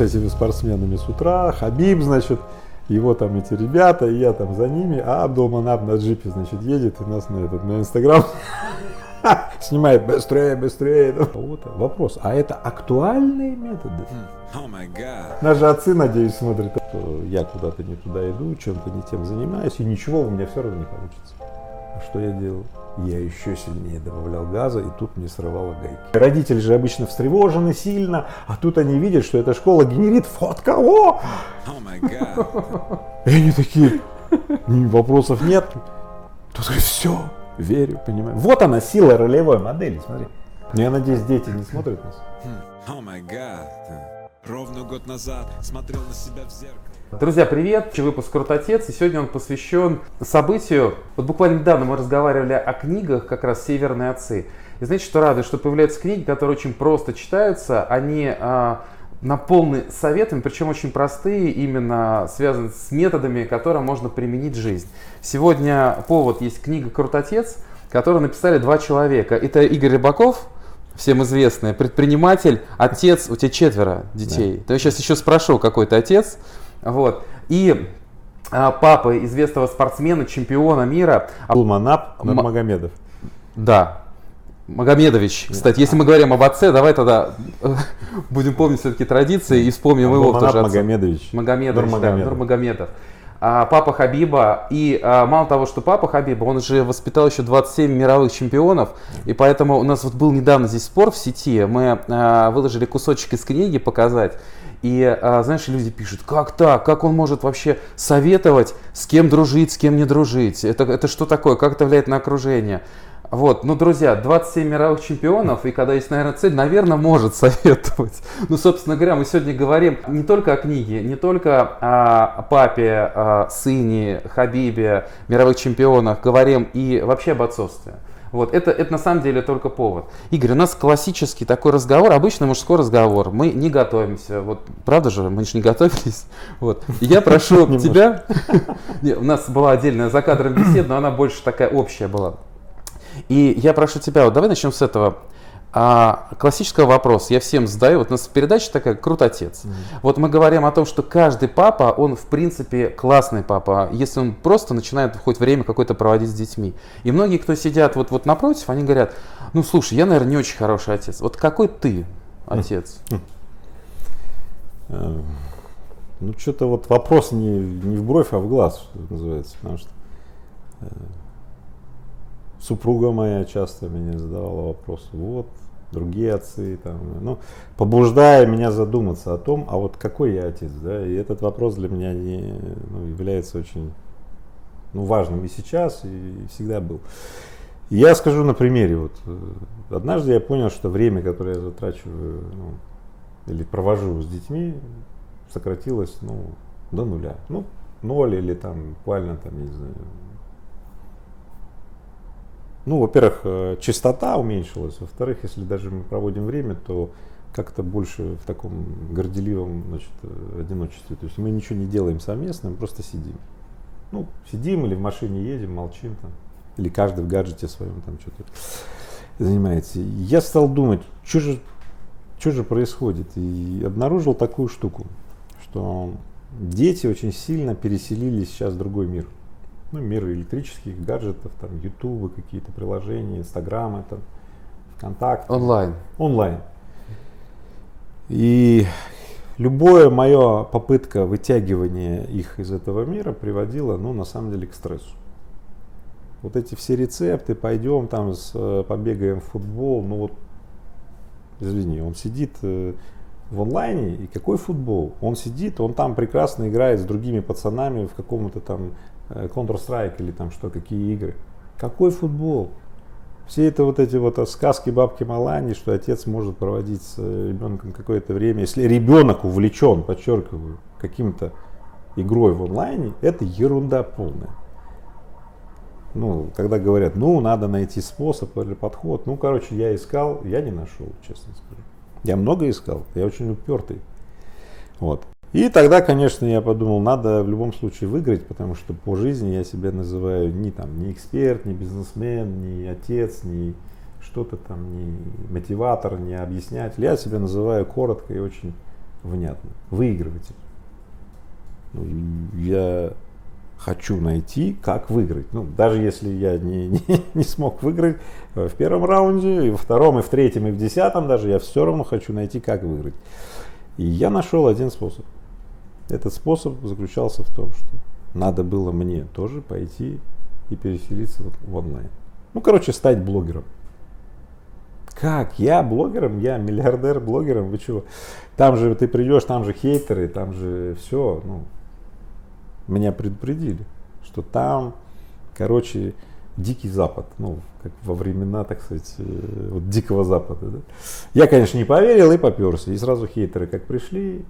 с этими спортсменами с утра, Хабиб, значит, его там эти ребята, и я там за ними, а дома на, на джипе, значит, едет и нас на этот, на Инстаграм снимает быстрее, быстрее. Вот вопрос, а это актуальные методы? Oh Наши отцы, надеюсь, смотрят, что я куда-то не туда иду, чем-то не тем занимаюсь, и ничего у меня все равно не получится. А что я делал? Я еще сильнее добавлял газа, и тут мне срывало гайки. Родители же обычно встревожены сильно, а тут они видят, что эта школа генерит фотка. О! Oh и они такие, вопросов нет. Тут все, верю, понимаю. Вот она, сила ролевой модели, смотри. Ну, я надеюсь, дети не смотрят нас. Гад. Ровно год назад смотрел на себя в зеркало. Друзья, привет! Выпуск «Крутотец», и сегодня он посвящен событию. Вот буквально недавно мы разговаривали о книгах, как раз «Северные отцы». И знаете, что радует, что появляются книги, которые очень просто читаются, они а, наполнены советами, причем очень простые, именно связаны с методами, которые можно применить в жизнь. Сегодня повод есть книга «Крутотец», которую написали два человека. Это Игорь Рыбаков, всем известный, предприниматель, отец, у тебя четверо детей. Да. То я сейчас еще спрошу, какой ты отец. Вот. И а, папа известного спортсмена, чемпиона мира. Алманап Магомедов. Да, Магомедович, кстати, если мы говорим об отце, давай тогда будем помнить все-таки традиции и вспомним его тоже отца. Магомедович. Магомедович, Нурмагомедов. Да, Нурмагомедов. А, папа Хабиба. И а, мало того, что папа Хабиба, он же воспитал еще 27 мировых чемпионов. И поэтому у нас вот был недавно здесь спор в сети. Мы а, выложили кусочек из книги показать. И, а, знаешь, люди пишут, как так, как он может вообще советовать, с кем дружить, с кем не дружить, это, это что такое, как это влияет на окружение. Вот, ну, друзья, 27 мировых чемпионов, и когда есть, наверное, цель, наверное, может советовать. Ну, собственно говоря, мы сегодня говорим не только о книге, не только о папе, о сыне, Хабибе, мировых чемпионах, говорим и вообще об отцовстве. Вот, это, это на самом деле только повод. Игорь, у нас классический такой разговор, обычный мужской разговор. Мы не готовимся. Вот, правда же, мы же не готовились. Вот. И я прошу тебя. У нас была отдельная за кадром беседа, но она больше такая общая была. И я прошу тебя, вот давай начнем с этого. А, классического вопроса я всем задаю. Вот у нас передача такая «Крут отец». Mm-hmm. Вот мы говорим о том, что каждый папа, он в принципе классный папа, если он просто начинает хоть время какое-то проводить с детьми. И многие, кто сидят вот, вот напротив, они говорят, ну слушай, я, наверное, не очень хороший отец. Вот какой ты отец? Mm-hmm. Ну, что-то вот вопрос не, не в бровь, а в глаз, что называется. Потому что э, супруга моя часто меня задавала вопрос, вот, другие отцы, там, ну, побуждая меня задуматься о том, а вот какой я отец, да, и этот вопрос для меня не, ну, является очень ну, важным и сейчас, и всегда был. Я скажу на примере, вот, э, однажды я понял, что время, которое я затрачиваю, ну, или провожу с детьми, сократилось, ну, до нуля, ну, ноль или там буквально, там, не знаю, ну, во-первых, э, частота уменьшилась, во-вторых, если даже мы проводим время, то как-то больше в таком горделивом значит, э, одиночестве. То есть мы ничего не делаем совместно, мы просто сидим. Ну, сидим или в машине едем, молчим там. Или каждый в гаджете своем там что-то занимается. Я стал думать, что же, что же происходит. И обнаружил такую штуку, что дети очень сильно переселились сейчас в другой мир ну, мир электрических гаджетов, там, ютубы, какие-то приложения, инстаграмы, там, ВКонтакте. Онлайн. Онлайн. И любое мое попытка вытягивания их из этого мира приводила, ну, на самом деле, к стрессу. Вот эти все рецепты, пойдем там, с, э, побегаем в футбол, ну вот, извини, он сидит э, в онлайне, и какой футбол? Он сидит, он там прекрасно играет с другими пацанами в каком-то там Counter-Strike или там что, какие игры. Какой футбол? Все это вот эти вот сказки бабки Малани, что отец может проводить с э, ребенком какое-то время. Если ребенок увлечен, подчеркиваю, каким-то игрой в онлайне, это ерунда полная. Ну, когда говорят, ну, надо найти способ или подход. Ну, короче, я искал, я не нашел, честно скажу. Я много искал, я очень упертый. Вот. И тогда, конечно, я подумал, надо в любом случае выиграть, потому что по жизни я себя называю не там, не эксперт, не бизнесмен, не отец, не что-то там, не мотиватор, не объяснятель. Я себя называю коротко и очень внятно. Выигрыватель. Ну, я хочу найти, как выиграть. Ну, даже если я не, не, не смог выиграть в первом раунде, и во втором, и в третьем, и в десятом даже, я все равно хочу найти, как выиграть. И я нашел один способ. Этот способ заключался в том, что надо было мне тоже пойти и переселиться в онлайн. Ну, короче, стать блогером. Как? Я блогером? Я миллиардер блогером? Вы чего? Там же ты придешь, там же хейтеры, там же все. Ну, меня предупредили, что там, короче, дикий запад. Ну, как во времена, так сказать, э, вот дикого запада. Да? Я, конечно, не поверил и поперся. И сразу хейтеры как пришли.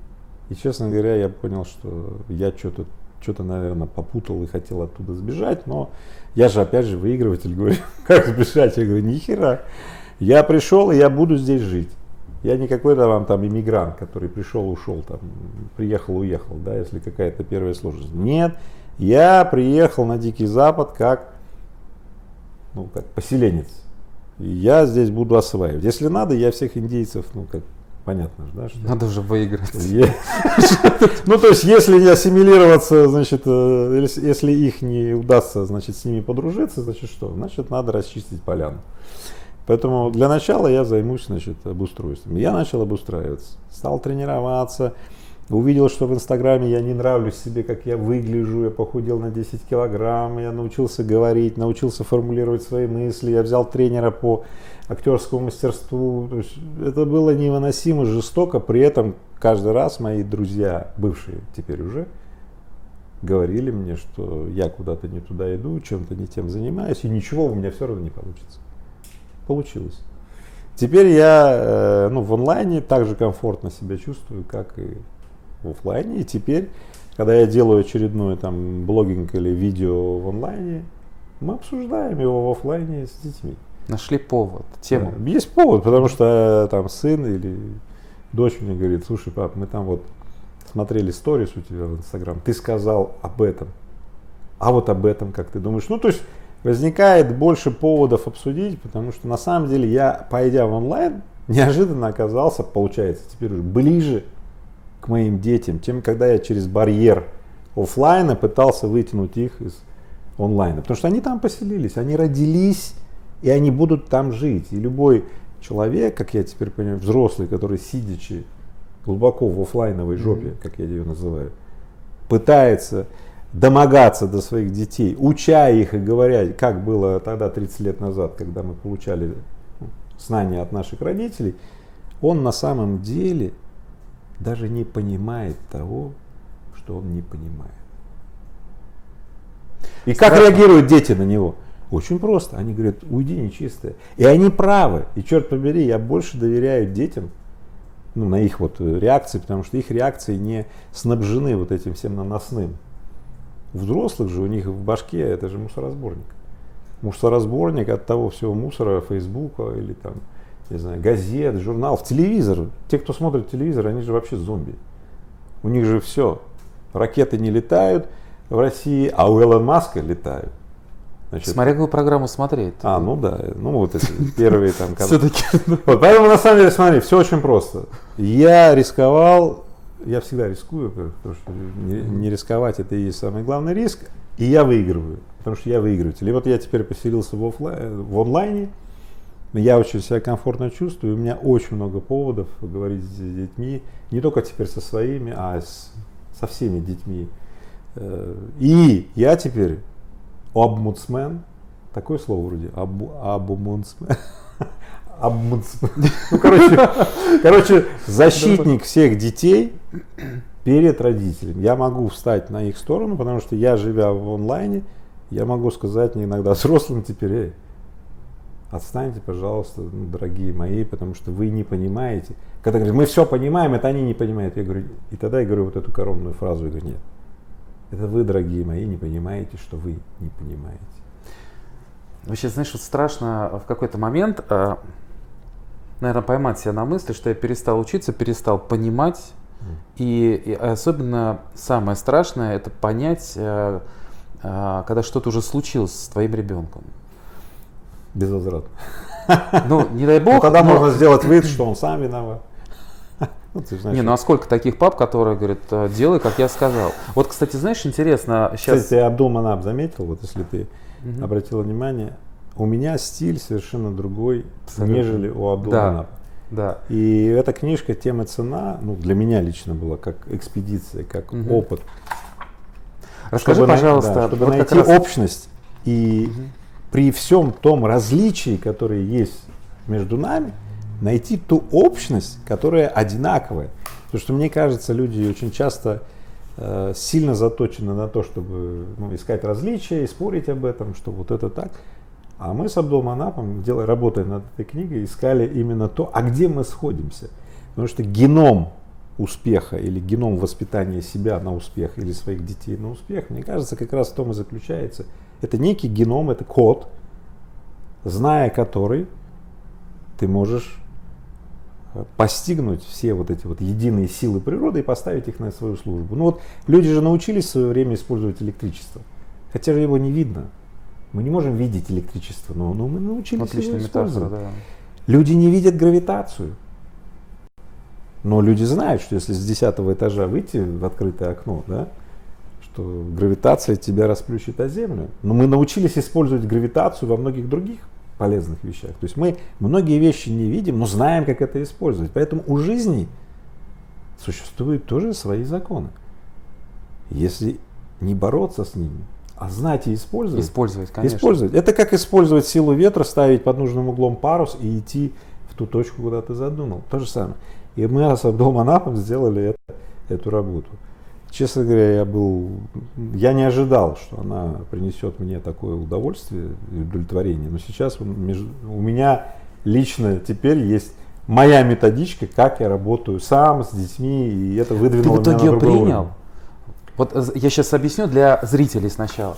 И, честно говоря, я понял, что я что-то что-то, наверное, попутал и хотел оттуда сбежать, но я же опять же выигрыватель, говорю, как сбежать? Я говорю, нихера. Я пришел, и я буду здесь жить. Я не какой-то вам там иммигрант, который пришел, ушел, там, приехал, уехал, да, если какая-то первая сложность. Нет, я приехал на Дикий Запад как, ну, как поселенец. И я здесь буду осваивать. Если надо, я всех индейцев, ну, как понятно же, да? Что надо же выиграть. Ну, то есть, если не ассимилироваться, значит, э, если их не удастся, значит, с ними подружиться, значит, что? Значит, надо расчистить поляну. Поэтому для начала я займусь значит, обустройством. Я начал обустраиваться, стал тренироваться, увидел, что в Инстаграме я не нравлюсь себе, как я выгляжу, я похудел на 10 килограмм, я научился говорить, научился формулировать свои мысли, я взял тренера по актерскому мастерству. Это было невыносимо жестоко, при этом каждый раз мои друзья, бывшие теперь уже, говорили мне, что я куда-то не туда иду, чем-то не тем занимаюсь, и ничего у меня все равно не получится получилось. Теперь я э, ну, в онлайне также комфортно себя чувствую, как и в офлайне. И теперь, когда я делаю очередное там блогинг или видео в онлайне, мы обсуждаем его в офлайне с детьми. Нашли повод, тему. Да, есть повод, потому что там сын или дочь мне говорит, слушай, пап, мы там вот смотрели сторис у тебя в Инстаграм, ты сказал об этом, а вот об этом, как ты думаешь? Ну, то есть возникает больше поводов обсудить, потому что на самом деле я, пойдя в онлайн, неожиданно оказался, получается, теперь уже ближе к моим детям, чем когда я через барьер офлайна пытался вытянуть их из онлайна. Потому что они там поселились, они родились, и они будут там жить. И любой человек, как я теперь понимаю, взрослый, который сидячи глубоко в офлайновой жопе, mm-hmm. как я ее называю, пытается домогаться до своих детей, уча их и говоря, как было тогда 30 лет назад, когда мы получали знания от наших родителей, он на самом деле даже не понимает того, что он не понимает. И как Страшно. реагируют дети на него? Очень просто. Они говорят, уйди нечистая. И они правы. И черт побери, я больше доверяю детям, ну, на их вот реакции, потому что их реакции не снабжены вот этим всем наносным. У взрослых же у них в башке это же мусоросборник. Мусоросборник от того всего мусора, Фейсбука или там, не знаю, газет, журналов, телевизор. Те, кто смотрит телевизор, они же вообще зомби. У них же все. Ракеты не летают в России, а у Элон Маска летают. Значит, Смотря какую программу смотреть. А, ну да, ну вот эти первые там. Все-таки. Вот, поэтому на самом деле, смотри, все очень просто. Я рисковал я всегда рискую, потому что не, не рисковать это и есть самый главный риск. И я выигрываю, потому что я выигрыватель. И вот я теперь поселился в, офлайн, в онлайне, я очень себя комфортно чувствую, у меня очень много поводов говорить с детьми, не только теперь со своими, а с, со всеми детьми. Э, и я теперь обмудсмен, такое слово вроде, обмудсмен, ну, короче, короче, защитник всех детей перед родителями. Я могу встать на их сторону, потому что я, живя в онлайне, я могу сказать не иногда взрослым теперь, отстаньте, пожалуйста, дорогие мои, потому что вы не понимаете. Когда говорят, мы все понимаем, это они не понимают. Я говорю, и тогда я говорю вот эту коронную фразу, я говорю, нет, это вы, дорогие мои, не понимаете, что вы не понимаете. Вообще, знаешь, вот страшно в какой-то момент а, наверное, поймать себя на мысли, что я перестал учиться, перестал понимать. И, и особенно самое страшное это понять, э, э, когда что-то уже случилось с твоим ребенком. Безвозвратно. Ну, не дай бог. Ну, тогда но... можно сделать вид, что он сам виноват. Ну, ты знаешь, не, ну а сколько таких пап, которые говорят, «Э, делай, как я сказал. Вот, кстати, знаешь, интересно, сейчас... Кстати, Абдул Манаб заметил, вот если ты угу. обратила внимание, у меня стиль совершенно другой, Абсолютно. нежели у Абдул да. Манаба. Да. И эта книжка «Тема цена» ну, для меня лично была как экспедиция, как угу. опыт. Расскажи, чтобы пожалуйста, да, чтобы вот найти раз... общность и угу. При всем том различии, которые есть между нами, найти ту общность, которая одинаковая. Потому что мне кажется, люди очень часто э, сильно заточены на то, чтобы ну, искать различия и спорить об этом, что вот это так. А мы с Абдул Манапом, делая, работая над этой книгой, искали именно то, а где мы сходимся. Потому что геном успеха или геном воспитания себя на успех или своих детей на успех, мне кажется, как раз в том и заключается. Это некий геном, это код, зная который ты можешь э, постигнуть все вот эти вот единые силы природы и поставить их на свою службу. Ну вот люди же научились в свое время использовать электричество, хотя же его не видно. Мы не можем видеть электричество, но, но мы научились Отличная его использовать. Метафора, да. Люди не видят гравитацию. Но люди знают, что если с десятого этажа выйти в открытое окно, да, что гравитация тебя расплющит о землю. Но мы научились использовать гравитацию во многих других полезных вещах. То есть мы многие вещи не видим, но знаем, как это использовать. Поэтому у жизни существуют тоже свои законы. Если не бороться с ними, а знать и использовать. Использовать, конечно. Использовать. Это как использовать силу ветра, ставить под нужным углом парус и идти в ту точку, куда ты задумал. То же самое. И мы с Абдулманапом сделали это, эту работу. Честно говоря, я был, я не ожидал, что она принесет мне такое удовольствие и удовлетворение. Но сейчас у меня лично теперь есть моя методичка, как я работаю сам с детьми, и это выдвинуло Ты в итоге меня на принял? Уровень. Вот э, я сейчас объясню для зрителей сначала.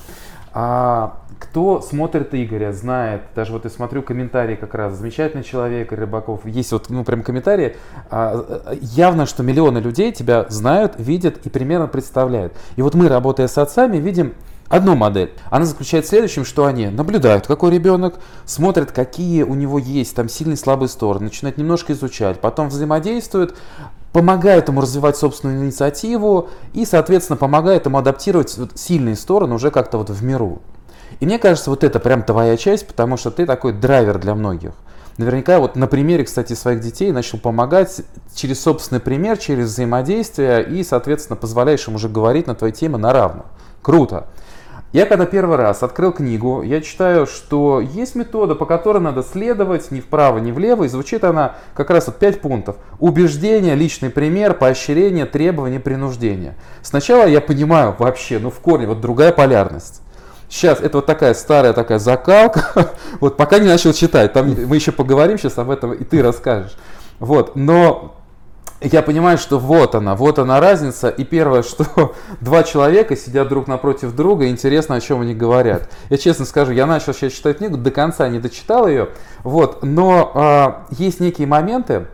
А, кто смотрит Игоря, знает, даже вот я смотрю комментарии как раз, замечательный человек, Рыбаков, есть вот, ну, прям комментарии, а, э, явно, что миллионы людей тебя знают, видят и примерно представляют. И вот мы, работая с отцами, видим одну модель. Она заключается в следующем, что они наблюдают, какой ребенок, смотрят, какие у него есть там сильные слабые стороны, начинают немножко изучать, потом взаимодействуют, помогает ему развивать собственную инициативу и, соответственно, помогает ему адаптировать сильные стороны уже как-то вот в миру. И мне кажется, вот это прям твоя часть, потому что ты такой драйвер для многих. Наверняка вот на примере, кстати, своих детей начал помогать через собственный пример, через взаимодействие и, соответственно, позволяешь им уже говорить на твои темы на равных. Круто. Я когда первый раз открыл книгу, я читаю, что есть метода, по которой надо следовать ни вправо, ни влево, и звучит она как раз вот пять пунктов. Убеждение, личный пример, поощрение, требование, принуждение. Сначала я понимаю вообще, ну в корне, вот другая полярность. Сейчас это вот такая старая такая закалка, вот пока не начал читать, там мы еще поговорим сейчас об этом, и ты расскажешь. Вот, но я понимаю, что вот она, вот она разница. И первое, что два человека сидят друг напротив друга, интересно, о чем они говорят. Я честно скажу, я начал сейчас читать книгу, до конца не дочитал ее, вот, но э, есть некие моменты,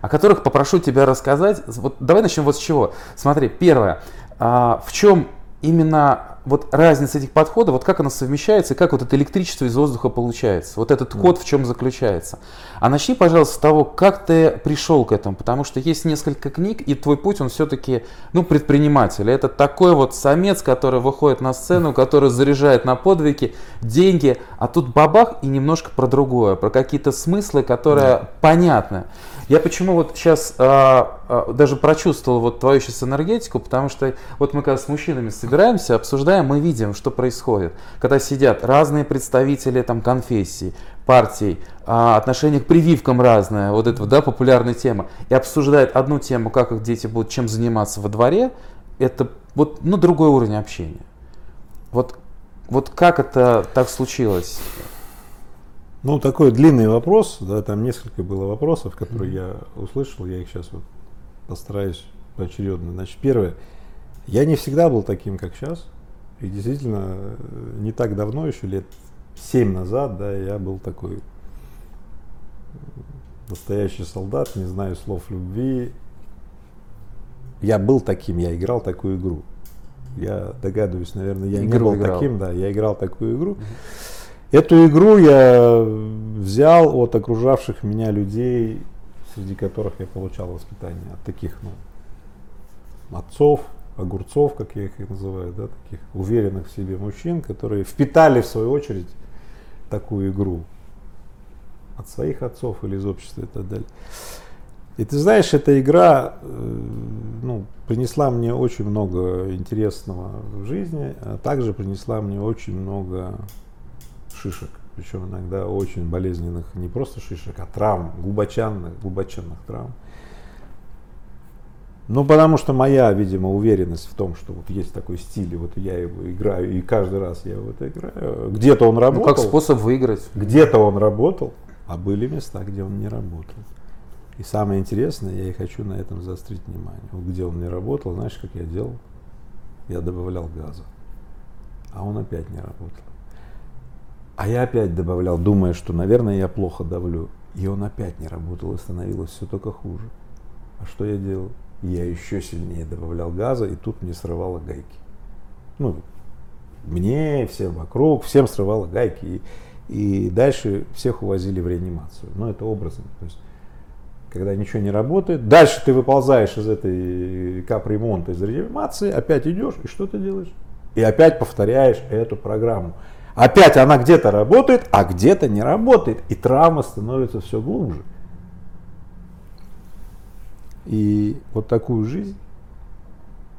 о которых попрошу тебя рассказать. Вот давай начнем вот с чего. Смотри, первое, э, в чем именно вот разница этих подходов, вот как она совмещается, и как вот это электричество из воздуха получается, вот этот код в чем заключается. А начни, пожалуйста, с того, как ты пришел к этому, потому что есть несколько книг, и твой путь, он все-таки, ну, предприниматель. Это такой вот самец, который выходит на сцену, который заряжает на подвиги, деньги, а тут бабах и немножко про другое, про какие-то смыслы, которые да. понятны. Я почему вот сейчас а, а, даже прочувствовал вот твою сейчас энергетику, потому что вот мы когда с мужчинами собираемся, обсуждаем, мы видим, что происходит. Когда сидят разные представители там конфессий, партий, а, отношение к прививкам разное, вот это, да, популярная тема, и обсуждают одну тему, как их дети будут чем заниматься во дворе, это вот, ну, другой уровень общения. Вот, вот как это так случилось? Ну, такой длинный вопрос, да, там несколько было вопросов, которые я услышал, я их сейчас вот постараюсь поочередно. Значит, первое, я не всегда был таким, как сейчас, и действительно, не так давно, еще лет семь назад, да, я был такой настоящий солдат, не знаю слов любви. Я был таким, я играл такую игру. Я догадываюсь, наверное, я игру не был играл. таким, да, я играл такую игру. Эту игру я взял от окружавших меня людей среди которых я получал воспитание от таких, ну, отцов, огурцов, как я их и называю, да, таких уверенных в себе мужчин, которые впитали в свою очередь такую игру от своих отцов или из общества и так далее. И ты знаешь, эта игра э, ну, принесла мне очень много интересного в жизни, а также принесла мне очень много шишек. Причем иногда очень болезненных, не просто шишек, а травм, глубоченных, глубоченных травм. Ну, потому что моя, видимо, уверенность в том, что вот есть такой стиль, и вот я его играю, и каждый раз я его это играю. Где-то он работал. Ну, как способ выиграть. Где-то он работал, а были места, где он не работал. И самое интересное, я и хочу на этом заострить внимание. Вот где он не работал, знаешь, как я делал? Я добавлял газа. А он опять не работал. А я опять добавлял, думая, что, наверное, я плохо давлю. И он опять не работал, и становилось все только хуже. А что я делал? Я еще сильнее добавлял газа, и тут мне срывало гайки. Ну, мне, всем вокруг, всем срывало гайки. И, и дальше всех увозили в реанимацию. Но это образно. То есть когда ничего не работает. Дальше ты выползаешь из этой капремонта, из реанимации, опять идешь, и что ты делаешь? И опять повторяешь эту программу. Опять она где-то работает, а где-то не работает. И травма становится все глубже. И вот такую жизнь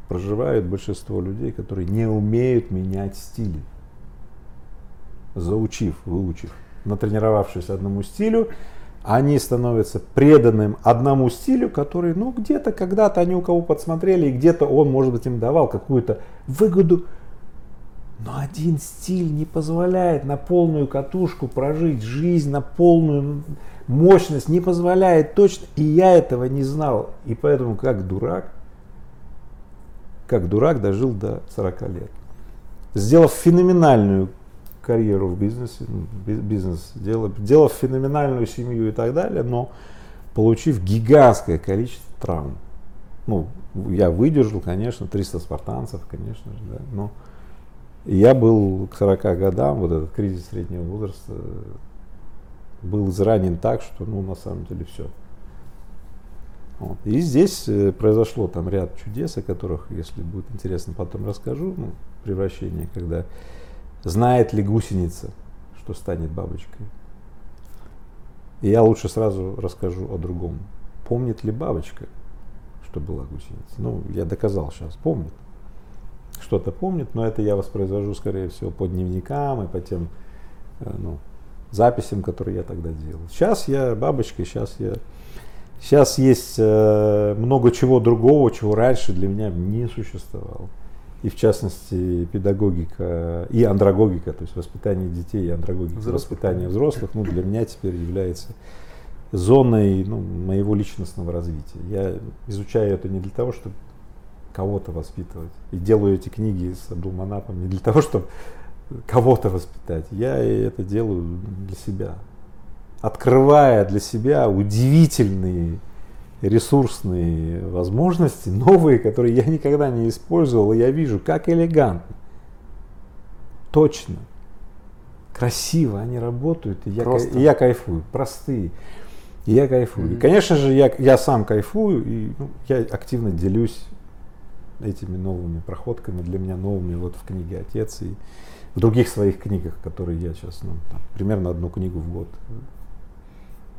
проживает большинство людей, которые не умеют менять стили. Заучив, выучив, натренировавшись одному стилю, они становятся преданным одному стилю, который, ну, где-то когда-то они у кого подсмотрели, и где-то он, может быть, им давал какую-то выгоду. Но один стиль не позволяет на полную катушку прожить жизнь, на полную мощность, не позволяет точно. И я этого не знал. И поэтому, как дурак, как дурак дожил до 40 лет. Сделав феноменальную карьеру в бизнесе, ну, бизнес, делав, делав феноменальную семью и так далее, но получив гигантское количество травм. Ну, я выдержал, конечно, 300 спартанцев, конечно же, да, но я был к 40 годам, вот этот кризис среднего возраста, был изранен так, что, ну, на самом деле все. Вот. И здесь э, произошло там ряд чудес, о которых, если будет интересно, потом расскажу. Ну, превращение, когда Знает ли гусеница, что станет бабочкой? И я лучше сразу расскажу о другом. Помнит ли бабочка, что была гусеница? Ну, я доказал сейчас, помнит. Что-то помнит, но это я воспроизвожу, скорее всего, по дневникам и по тем э, ну, записям, которые я тогда делал. Сейчас я бабочка, сейчас я... Сейчас есть э, много чего другого, чего раньше для меня не существовало и в частности педагогика и андрогогика, то есть воспитание детей и андрогогика, взрослых. воспитание взрослых, ну, для меня теперь является зоной ну, моего личностного развития. Я изучаю это не для того, чтобы кого-то воспитывать, и делаю эти книги с Абдулманапом не для того, чтобы кого-то воспитать. Я это делаю для себя, открывая для себя удивительные ресурсные возможности, новые, которые я никогда не использовал, и я вижу, как элегантно, точно, красиво они работают, и я, Просто. и я кайфую, простые. И я кайфую. Mm-hmm. И, конечно же, я, я сам кайфую, и ну, я активно делюсь этими новыми проходками, для меня новыми вот в книге «Отец» и в других своих книгах, которые я сейчас, ну, там, примерно одну книгу в год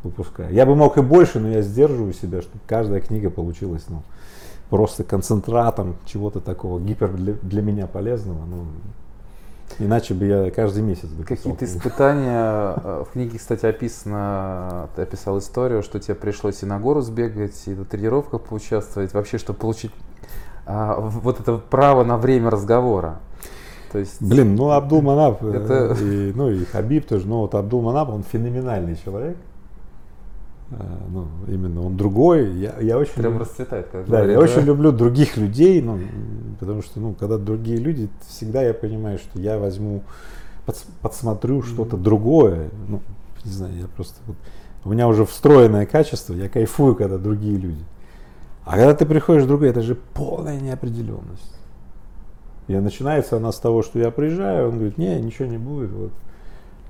выпускаю. Я бы мог и больше, но я сдерживаю себя, чтобы каждая книга получилась ну, просто концентратом чего-то такого гипер для, для меня полезного. Ну, Иначе бы я каждый месяц бы Какие-то испытания. Э, в книге, кстати, описано, ты описал историю, что тебе пришлось и на гору сбегать, и на тренировках поучаствовать, вообще, чтобы получить а, вот это право на время разговора. То есть, Блин, ну Абдул Манап, э, это... и, ну и Хабиб тоже, но вот Абдул Манап, он феноменальный человек. Э, ну, именно он другой. Я, я очень Прям люб... расцветает, как Да, говорит, я да? очень люблю других людей, ну, потому что, ну, когда другие люди, всегда я понимаю, что я возьму, подс подсмотрю mm-hmm. что-то другое. Ну, не знаю, я просто вот, у меня уже встроенное качество, я кайфую, когда другие люди. А когда ты приходишь другой, это же полная неопределенность. И начинается она с того, что я приезжаю, он говорит, не, ничего не будет, вот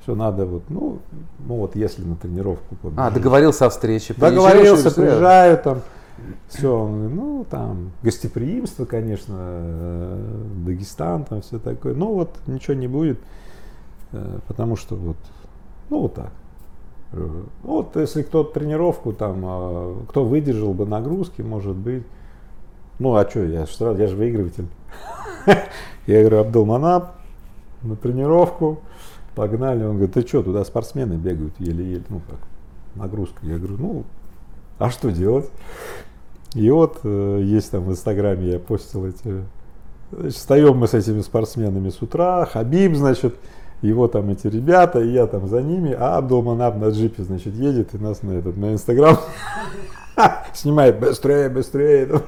Все надо вот, ну, ну вот если на тренировку побежишь. А, договорился о встрече. Договорился, приезжаю там. Все, ну там гостеприимство, конечно, э, Дагестан, там все такое. Ну вот ничего не будет, э, потому что вот, ну вот так. Вот если кто тренировку там, а, кто выдержал бы нагрузки, может быть. Ну а что, я же я же выигрыватель. Я говорю, Абдулманап, на тренировку, погнали. Он говорит, ты что, туда спортсмены бегают еле-еле, ну как, нагрузка. Я говорю, ну, а что делать? И вот э, есть там в Инстаграме, я постил эти... Значит, встаем мы с этими спортсменами с утра, Хабиб, значит, его там эти ребята, и я там за ними, а Абдулманаб на джипе, значит, едет и нас на этот, на Инстаграм снимает быстрее, быстрее.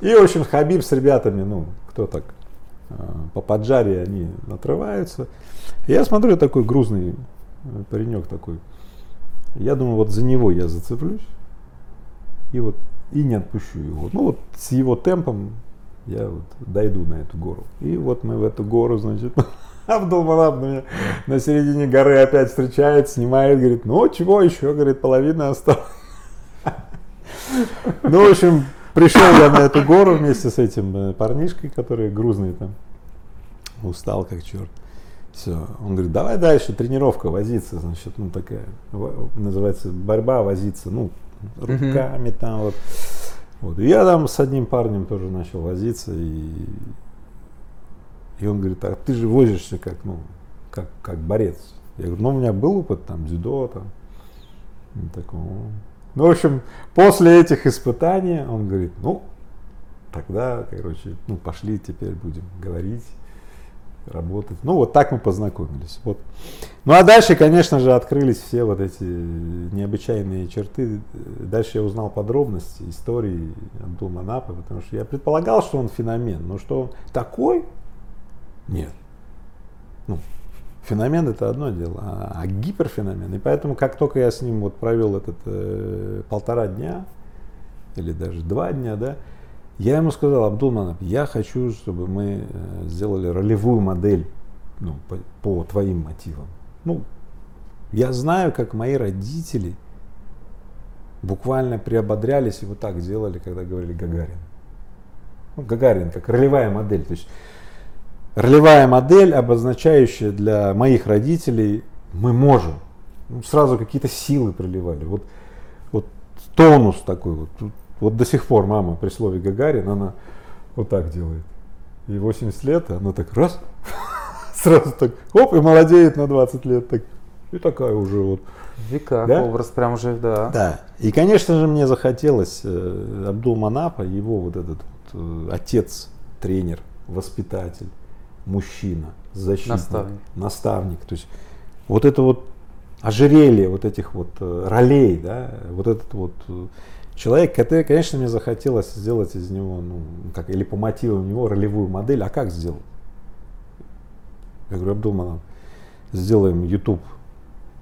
И, в общем, Хабиб с ребятами, ну, кто так э, по поджаре они отрываются. я смотрю, такой грузный э, паренек такой. Я думаю, вот за него я зацеплюсь и вот и не отпущу его. Ну вот с его темпом я вот дойду на эту гору. И вот мы в эту гору, значит, Абдулманаб на, на середине горы опять встречает, снимает, говорит, ну чего еще, говорит, половина осталась. Ну, в общем, пришел я на эту гору вместе с этим э, парнишкой, который грузный там, устал как черт. Все. Он говорит, давай дальше, тренировка, возиться, значит, ну такая, называется борьба, возиться, ну, руками там вот. вот. И я там с одним парнем тоже начал возиться, и, и он говорит, а ты же возишься как, ну, как, как борец. Я говорю, ну у меня был опыт там дзюдо, там, такого. Ну, в общем, после этих испытаний он говорит, ну, тогда, короче, ну, пошли, теперь будем говорить работать. Ну, вот так мы познакомились. Вот. Ну, а дальше, конечно же, открылись все вот эти необычайные черты. Дальше я узнал подробности истории Абдул-Манапа, потому что я предполагал, что он феномен. Но что он такой? Нет. Ну, феномен это одно дело, а, а гиперфеномен. И поэтому, как только я с ним вот провел этот э, полтора дня, или даже два дня, да, я ему сказал, Абдулманов, я хочу, чтобы мы э, сделали ролевую модель ну, по, по твоим мотивам. Ну, я знаю, как мои родители буквально приободрялись и вот так делали, когда говорили Гагарин. Ну, Гагарин как ролевая модель. То есть ролевая модель, обозначающая для моих родителей, мы можем. Ну, сразу какие-то силы проливали. Вот, вот тонус такой вот. Вот до сих пор мама при слове Гагарин, она вот так делает. И 80 лет, она так раз, сразу так, оп, и молодеет на 20 лет. Так, и такая уже вот. Века, да? образ прям уже, да. Да. И, конечно же, мне захотелось э, Абдул Манапа, его вот этот вот, э, отец, тренер, воспитатель, мужчина, защитник, наставник. наставник. То есть вот это вот ожерелье вот этих вот э, ролей, да, вот этот вот э, человек, который, конечно, мне захотелось сделать из него, ну, как, или по мотивам него ролевую модель. А как сделать? Я говорю, Абдулманов, сделаем YouTube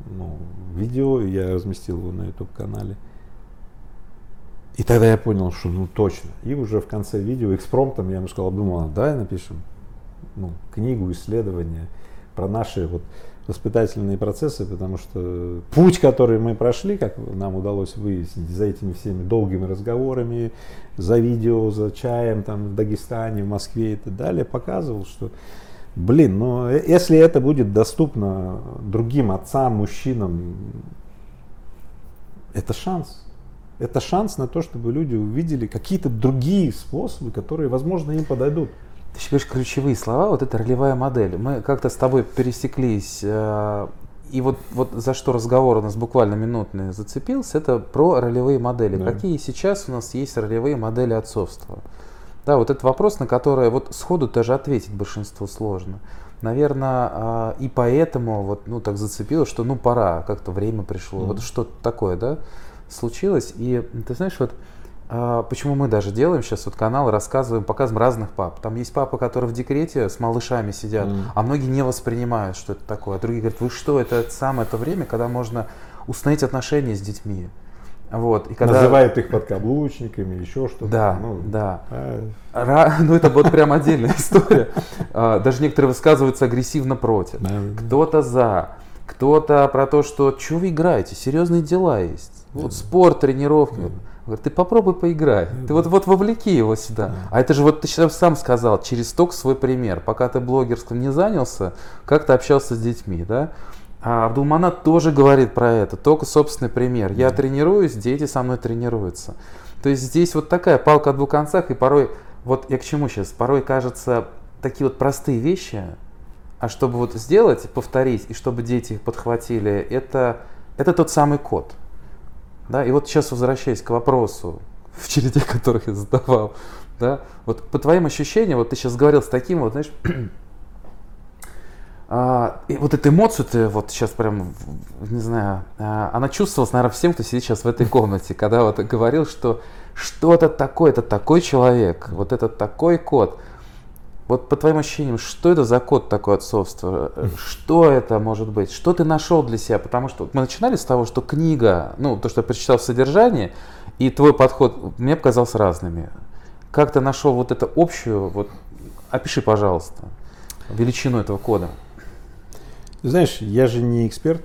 ну, видео, я разместил его на YouTube канале. И тогда я понял, что ну точно. И уже в конце видео экспромтом я ему сказал, Абдулманов, давай напишем ну, книгу, исследования про наши вот воспитательные процессы, потому что путь, который мы прошли, как нам удалось выяснить, за этими всеми долгими разговорами, за видео, за чаем там в Дагестане, в Москве и так далее, показывал, что, блин, ну если это будет доступно другим отцам, мужчинам, это шанс. Это шанс на то, чтобы люди увидели какие-то другие способы, которые, возможно, им подойдут. Ты еще говоришь ключевые слова, вот это ролевая модель. Мы как-то с тобой пересеклись, э, и вот, вот за что разговор у нас буквально минутный зацепился, это про ролевые модели. Да. Какие сейчас у нас есть ролевые модели отцовства? Да, вот этот вопрос, на который вот сходу даже ответить большинству сложно. Наверное, э, и поэтому вот, ну, так зацепило, что ну пора, как-то время пришло. Mm. Вот что-то такое, да, случилось. И ты знаешь, вот а, почему мы даже делаем сейчас вот канал, рассказываем, показываем разных пап. Там есть папы, которые в декрете с малышами сидят, mm. а многие не воспринимают, что это такое. А другие говорят, вы что, это самое то время, когда можно установить отношения с детьми. Вот, и когда... Называют их подкаблучниками, еще что-то. Да, ну, да. А... Ра... Ну, это вот прям отдельная история. А, даже некоторые высказываются агрессивно против. Кто-то за, кто-то про то, что что вы играете, серьезные дела есть. Вот спорт, тренировки. Говорит, ты попробуй поиграй. Ты вот, вот вовлеки его сюда. А это же вот ты сейчас сам сказал, через ток свой пример. Пока ты блогерством не занялся, как ты общался с детьми, да? А Абдулманат тоже говорит про это, только собственный пример. Я тренируюсь, дети со мной тренируются. То есть здесь вот такая палка о двух концах, и порой, вот я к чему сейчас, порой кажется, такие вот простые вещи, а чтобы вот сделать, повторить, и чтобы дети их подхватили, это, это тот самый код. Да? И вот сейчас возвращаясь к вопросу, в череде которых я задавал, да, вот по твоим ощущениям, вот ты сейчас говорил с таким вот, знаешь, а, и вот эту эмоцию ты вот сейчас прям, не знаю, а, она чувствовалась, наверное, всем, кто сидит сейчас в этой комнате, когда вот говорил, что что-то такое, это такой человек, вот этот такой код. Вот по твоим ощущениям, что это за код такое отцовство? Что это может быть? Что ты нашел для себя? Потому что мы начинали с того, что книга, ну, то, что я прочитал в содержании, и твой подход мне показался разными. Как ты нашел вот эту общую, вот, опиши, пожалуйста, величину этого кода. Знаешь, я же не эксперт.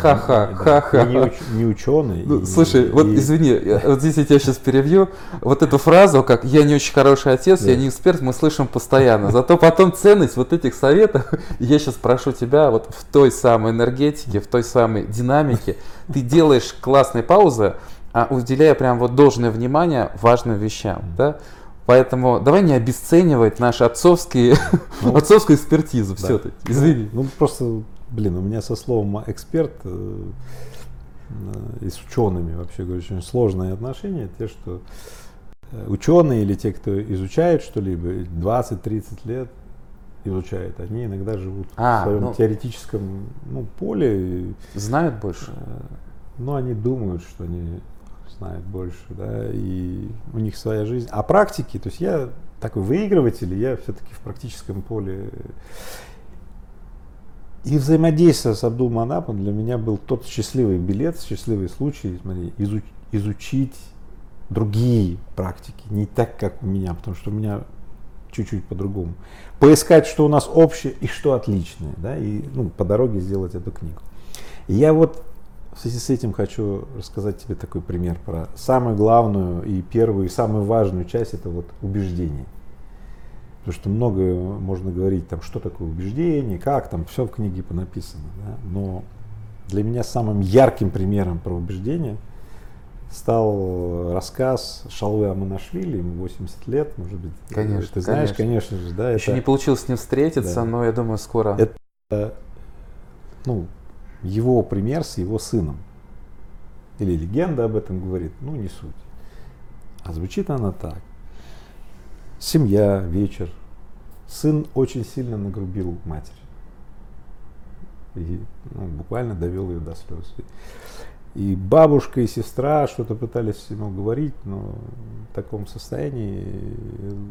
Ха-ха, ха-ха. Не, уч, не ученый. Ну, и, слушай, и, вот извини, вот здесь я тебя сейчас перебью. Вот эту фразу, как «я не очень хороший отец, да. я не эксперт», мы слышим постоянно. Зато потом ценность вот этих советов, я сейчас прошу тебя вот в той самой энергетике, в той самой динамике, ты делаешь классные паузы, а уделяя прям вот должное внимание важным вещам, да? Поэтому давай не обесценивать наши отцовские, ну, отцовскую экспертизу да. все-таки. Извини. Ну просто, блин, у меня со словом эксперт э, э, и с учеными вообще говорю, очень сложные отношения. Те, что э, ученые или те, кто изучает что-либо, 20-30 лет изучают, они иногда живут а, в своем ну, теоретическом ну, поле. Знают больше. Но они думают, что они знает больше, да, и у них своя жизнь. А практики, то есть я такой выигрыватель, я все-таки в практическом поле. И взаимодействие с Абдул Манапом для меня был тот счастливый билет, счастливый случай, смотри, изуч, изучить другие практики, не так, как у меня, потому что у меня чуть-чуть по-другому. Поискать, что у нас общее и что отличное, да, и ну, по дороге сделать эту книгу. И я вот в связи с этим хочу рассказать тебе такой пример про самую главную и первую, и самую важную часть, это вот убеждение. Потому что много можно говорить, там, что такое убеждение, как там, все в книге понаписано. Да? Но для меня самым ярким примером про убеждение стал рассказ Шалвы Аманашвили, ему 80 лет, может быть. Конечно, ты знаешь, конечно, конечно же, да. Еще это, не получилось с ним встретиться, да. но я думаю, скоро. Это, ну, его пример с его сыном. Или легенда об этом говорит, ну не суть. А звучит она так. Семья, вечер. Сын очень сильно нагрубил матери. И ну, буквально довел ее до слез. И бабушка, и сестра что-то пытались ему говорить, но в таком состоянии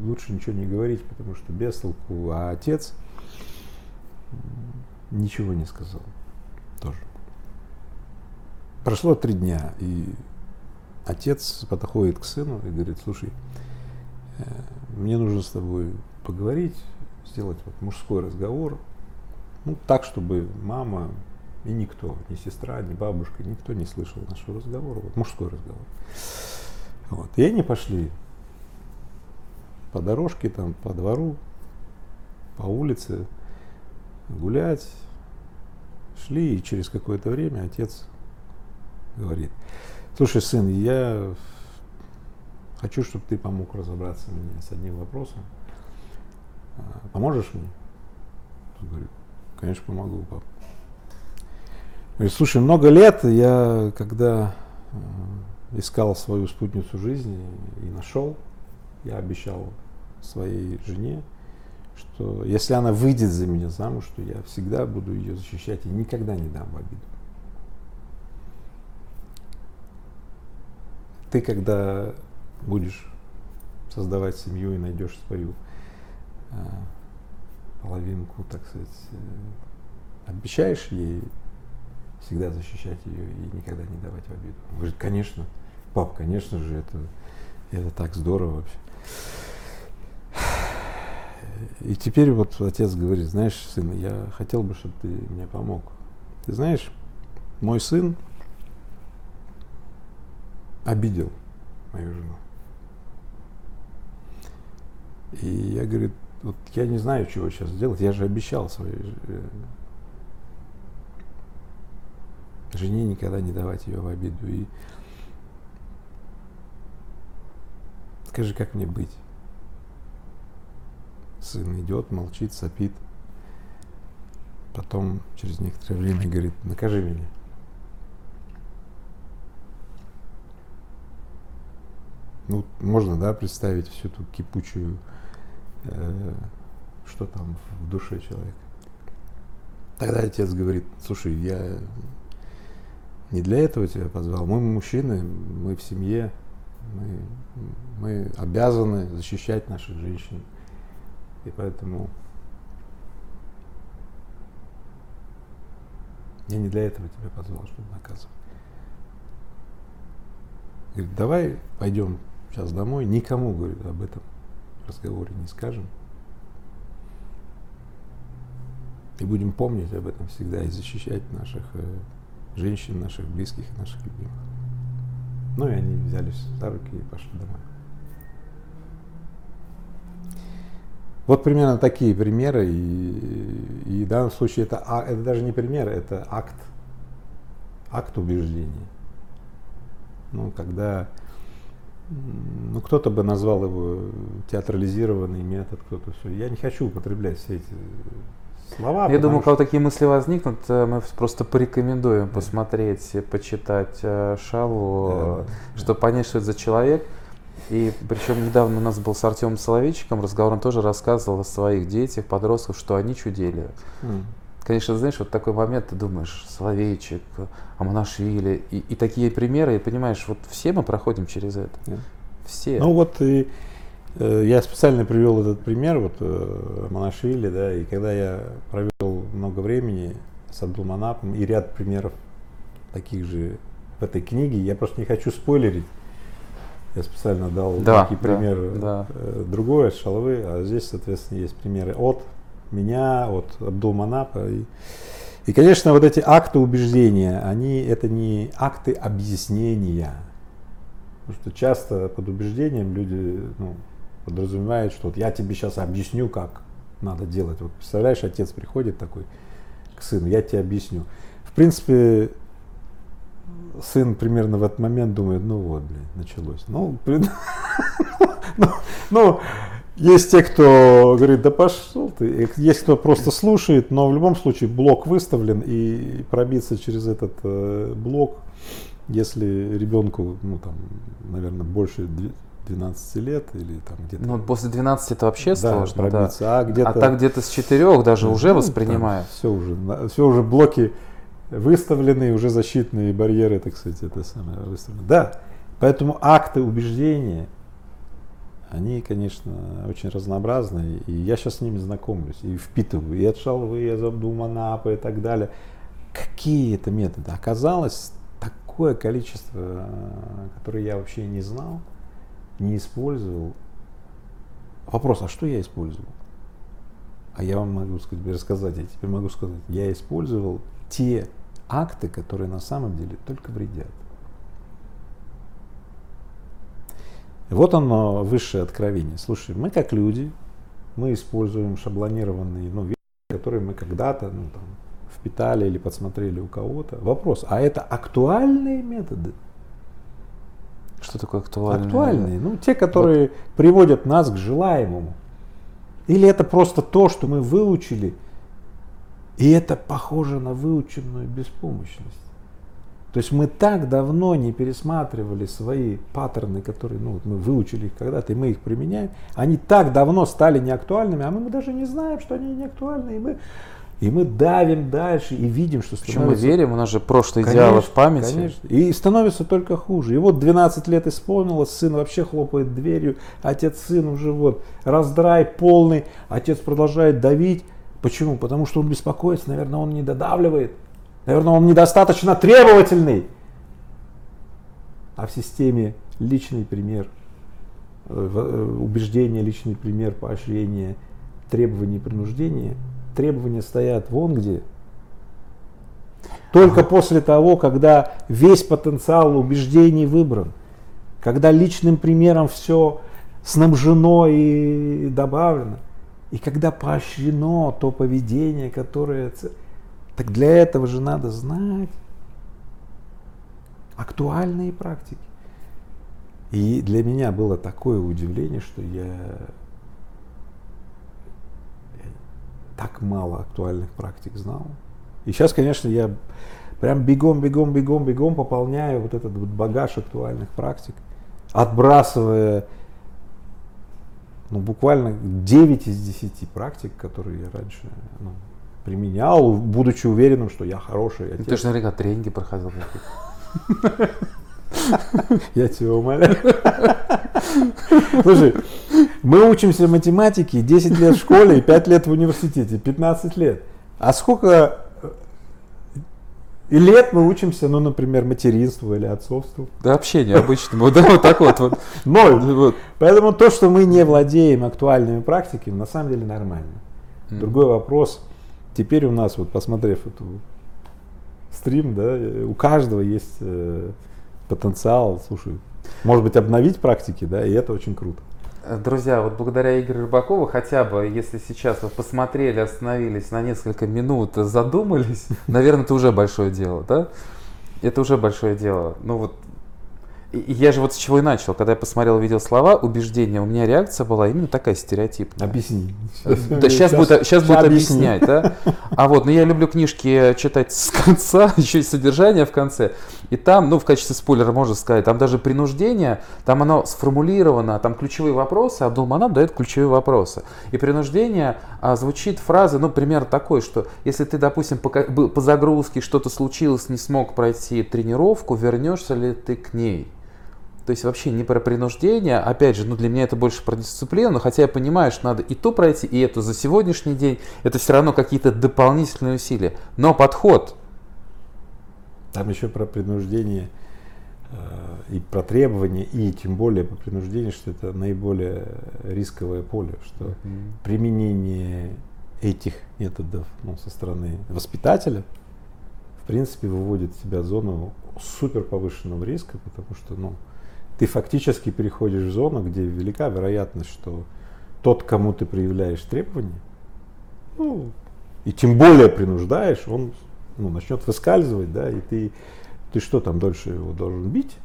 лучше ничего не говорить, потому что без толку. А отец ничего не сказал тоже. Прошло три дня, и отец подходит к сыну и говорит, слушай, мне нужно с тобой поговорить, сделать вот мужской разговор, ну, так, чтобы мама и никто, ни сестра, ни бабушка, никто не слышал нашего разговора, вот мужской разговор. Вот. И они пошли по дорожке, там, по двору, по улице гулять, Шли, и через какое-то время отец говорит, слушай, сын, я хочу, чтобы ты помог разобраться мне с одним вопросом. А, поможешь мне? Говорит, конечно, помогу, пап. Говорит, слушай, много лет я, когда э, искал свою спутницу жизни и нашел, я обещал своей жене, что если она выйдет за меня замуж, то я всегда буду ее защищать и никогда не дам в обиду. Ты, когда будешь создавать семью и найдешь свою э, половинку, так сказать, э, обещаешь ей всегда защищать ее и никогда не давать в обиду. Он говорит, конечно, пап, конечно же, это, это так здорово вообще. И теперь вот отец говорит, знаешь, сын, я хотел бы, чтобы ты мне помог. Ты знаешь, мой сын обидел мою жену. И я, говорю, вот я не знаю, чего сейчас делать. Я же обещал своей э, жене никогда не давать ее в обиду. И скажи, как мне быть? Сын идет, молчит, сопит. Потом через некоторое время говорит, накажи меня. Ну, можно, да, представить всю ту кипучую, что там в душе человека. Тогда отец говорит, слушай, я не для этого тебя позвал. Мы мужчины, мы в семье, мы, мы обязаны защищать наших женщин. И поэтому я не для этого тебя позвал, чтобы наказывать. Говорит, давай пойдем сейчас домой, никому, говорит, об этом разговоре не скажем. И будем помнить об этом всегда и защищать наших э, женщин, наших близких наших любимых. Ну и они взялись за руки и пошли домой. Вот примерно такие примеры, и, и в данном случае это, а, это даже не пример, это акт, акт убеждения. Ну, когда ну, кто-то бы назвал его театрализированный метод, кто-то все. Я не хочу употреблять все эти слова. Я думаю, что... когда такие мысли возникнут, э, мы просто порекомендуем да. посмотреть, почитать э, Шалу, да, чтобы да. понять, что это за человек. И причем недавно у нас был с Артемом Соловейчиком разговор, он тоже рассказывал о своих детях, подростках, что они чудили. Mm. Конечно, знаешь, вот такой момент, ты думаешь, Соловейчик, Аманашвили, и, и такие примеры, и понимаешь, вот все мы проходим через это. Yeah. Все. Ну вот и Э, я специально привел этот пример, вот э, Монашвили, да, и когда я провел много времени с Абдулманапом и ряд примеров таких же в этой книге, я просто не хочу спойлерить. Я специально дал да, пример да, да. Э, другой, Шалвы, а здесь, соответственно, есть примеры от меня, от Абдулманапа. И, и, конечно, вот эти акты убеждения, они, это не акты объяснения. Потому что часто под убеждением люди ну, подразумевает, что вот я тебе сейчас объясню, как надо делать. Вот представляешь, отец приходит такой к сыну, я тебе объясню. В принципе, сын примерно в этот момент думает, ну вот, блин, началось. Ну, ну, ну, есть те, кто говорит, да пошел ты. Есть кто просто слушает, но в любом случае блок выставлен, и пробиться через этот э, блок, если ребенку, ну там, наверное, больше 12 лет или там где-то. Ну, после 12 это вообще да, сложно, пробиться, да. А, где-то, а так где-то с 4 даже ну, уже воспринимает. Все уже, все уже блоки выставлены, уже защитные барьеры, так сказать, это самое выставлены. Да, поэтому акты убеждения, они, конечно, очень разнообразные, и я сейчас с ними знакомлюсь и впитываю, и от Шалвы, и от Абдулманапа и так далее. Какие это методы? Оказалось, такое количество, которое я вообще не знал, не использовал. Вопрос, а что я использовал? А я вам могу сказать, рассказать, я теперь могу сказать, я использовал те акты, которые на самом деле только вредят. Вот оно, высшее откровение. Слушай, мы как люди, мы используем шаблонированные ну, вещи, которые мы когда-то ну, там, впитали или подсмотрели у кого-то. Вопрос, а это актуальные методы? Что такое актуальные? Актуальные. Ну, те, которые вот. приводят нас к желаемому. Или это просто то, что мы выучили, и это похоже на выученную беспомощность. То есть мы так давно не пересматривали свои паттерны, которые ну, мы выучили их когда-то, и мы их применяем. Они так давно стали неактуальными, а мы даже не знаем, что они неактуальны. И мы и мы давим дальше и видим, что становится... Почему мы верим? У нас же прошлое идеалы в памяти. Конечно. И становится только хуже. И вот 12 лет исполнилось, сын вообще хлопает дверью, отец сын уже вот раздрай полный, отец продолжает давить. Почему? Потому что он беспокоится, наверное, он не додавливает. Наверное, он недостаточно требовательный. А в системе личный пример, э, э, убеждение, личный пример, поощрение, требования и принуждения, требования стоят вон где. Только после того, когда весь потенциал убеждений выбран, когда личным примером все снабжено и добавлено, и когда поощрено то поведение, которое... Так для этого же надо знать актуальные практики. И для меня было такое удивление, что я так мало актуальных практик знал. И сейчас, конечно, я прям бегом, бегом, бегом, бегом пополняю вот этот вот багаж актуальных практик, отбрасывая ну, буквально 9 из 10 практик, которые я раньше ну, применял, будучи уверенным, что я хороший отец. Ты же наверняка тренинги проходил. Я тебя умоляю. Слушай, мы учимся математике 10 лет в школе и 5 лет в университете, 15 лет. А сколько э, и лет мы учимся, ну, например, материнству или отцовству. Да общению обычному, да, вот так вот. вот. Ноль. Вот. Поэтому то, что мы не владеем актуальными практиками, на самом деле нормально. Другой вопрос, теперь у нас, вот посмотрев эту стрим, да, у каждого есть э, потенциал, слушай, может быть, обновить практики, да, и это очень круто. Друзья, вот благодаря Игорю Рыбакову, хотя бы, если сейчас вы посмотрели, остановились на несколько минут, задумались, наверное, это уже большое дело, да? Это уже большое дело. Ну вот я же вот с чего и начал. Когда я посмотрел, видел слова, убеждения, у меня реакция была именно такая стереотипная. Объясни. Да, сейчас, будет, сейчас будет объяснять, да. А вот, но ну, я люблю книжки читать с конца, еще и содержание в конце. И там, ну, в качестве спойлера можно сказать, там даже принуждение, там оно сформулировано, там ключевые вопросы, Абдулманап дает ключевые вопросы. И принуждение а, звучит фраза, ну, пример такой, что если ты, допустим, по, по загрузке что-то случилось, не смог пройти тренировку, вернешься ли ты к ней? То есть вообще не про принуждение. Опять же, ну для меня это больше про дисциплину, хотя я понимаю, что надо и то пройти, и это за сегодняшний день. Это все равно какие-то дополнительные усилия. Но подход. Там еще про принуждение э, и про требования, и тем более по принуждению, что это наиболее рисковое поле, что mm-hmm. применение этих методов ну, со стороны воспитателя, в принципе, выводит тебя в зону супер повышенного риска, потому что, ну, ты фактически переходишь в зону, где велика вероятность, что тот, кому ты проявляешь требования, ну, и тем более принуждаешь, он ну, начнет выскальзывать, да, и ты, ты что там дольше его должен бить,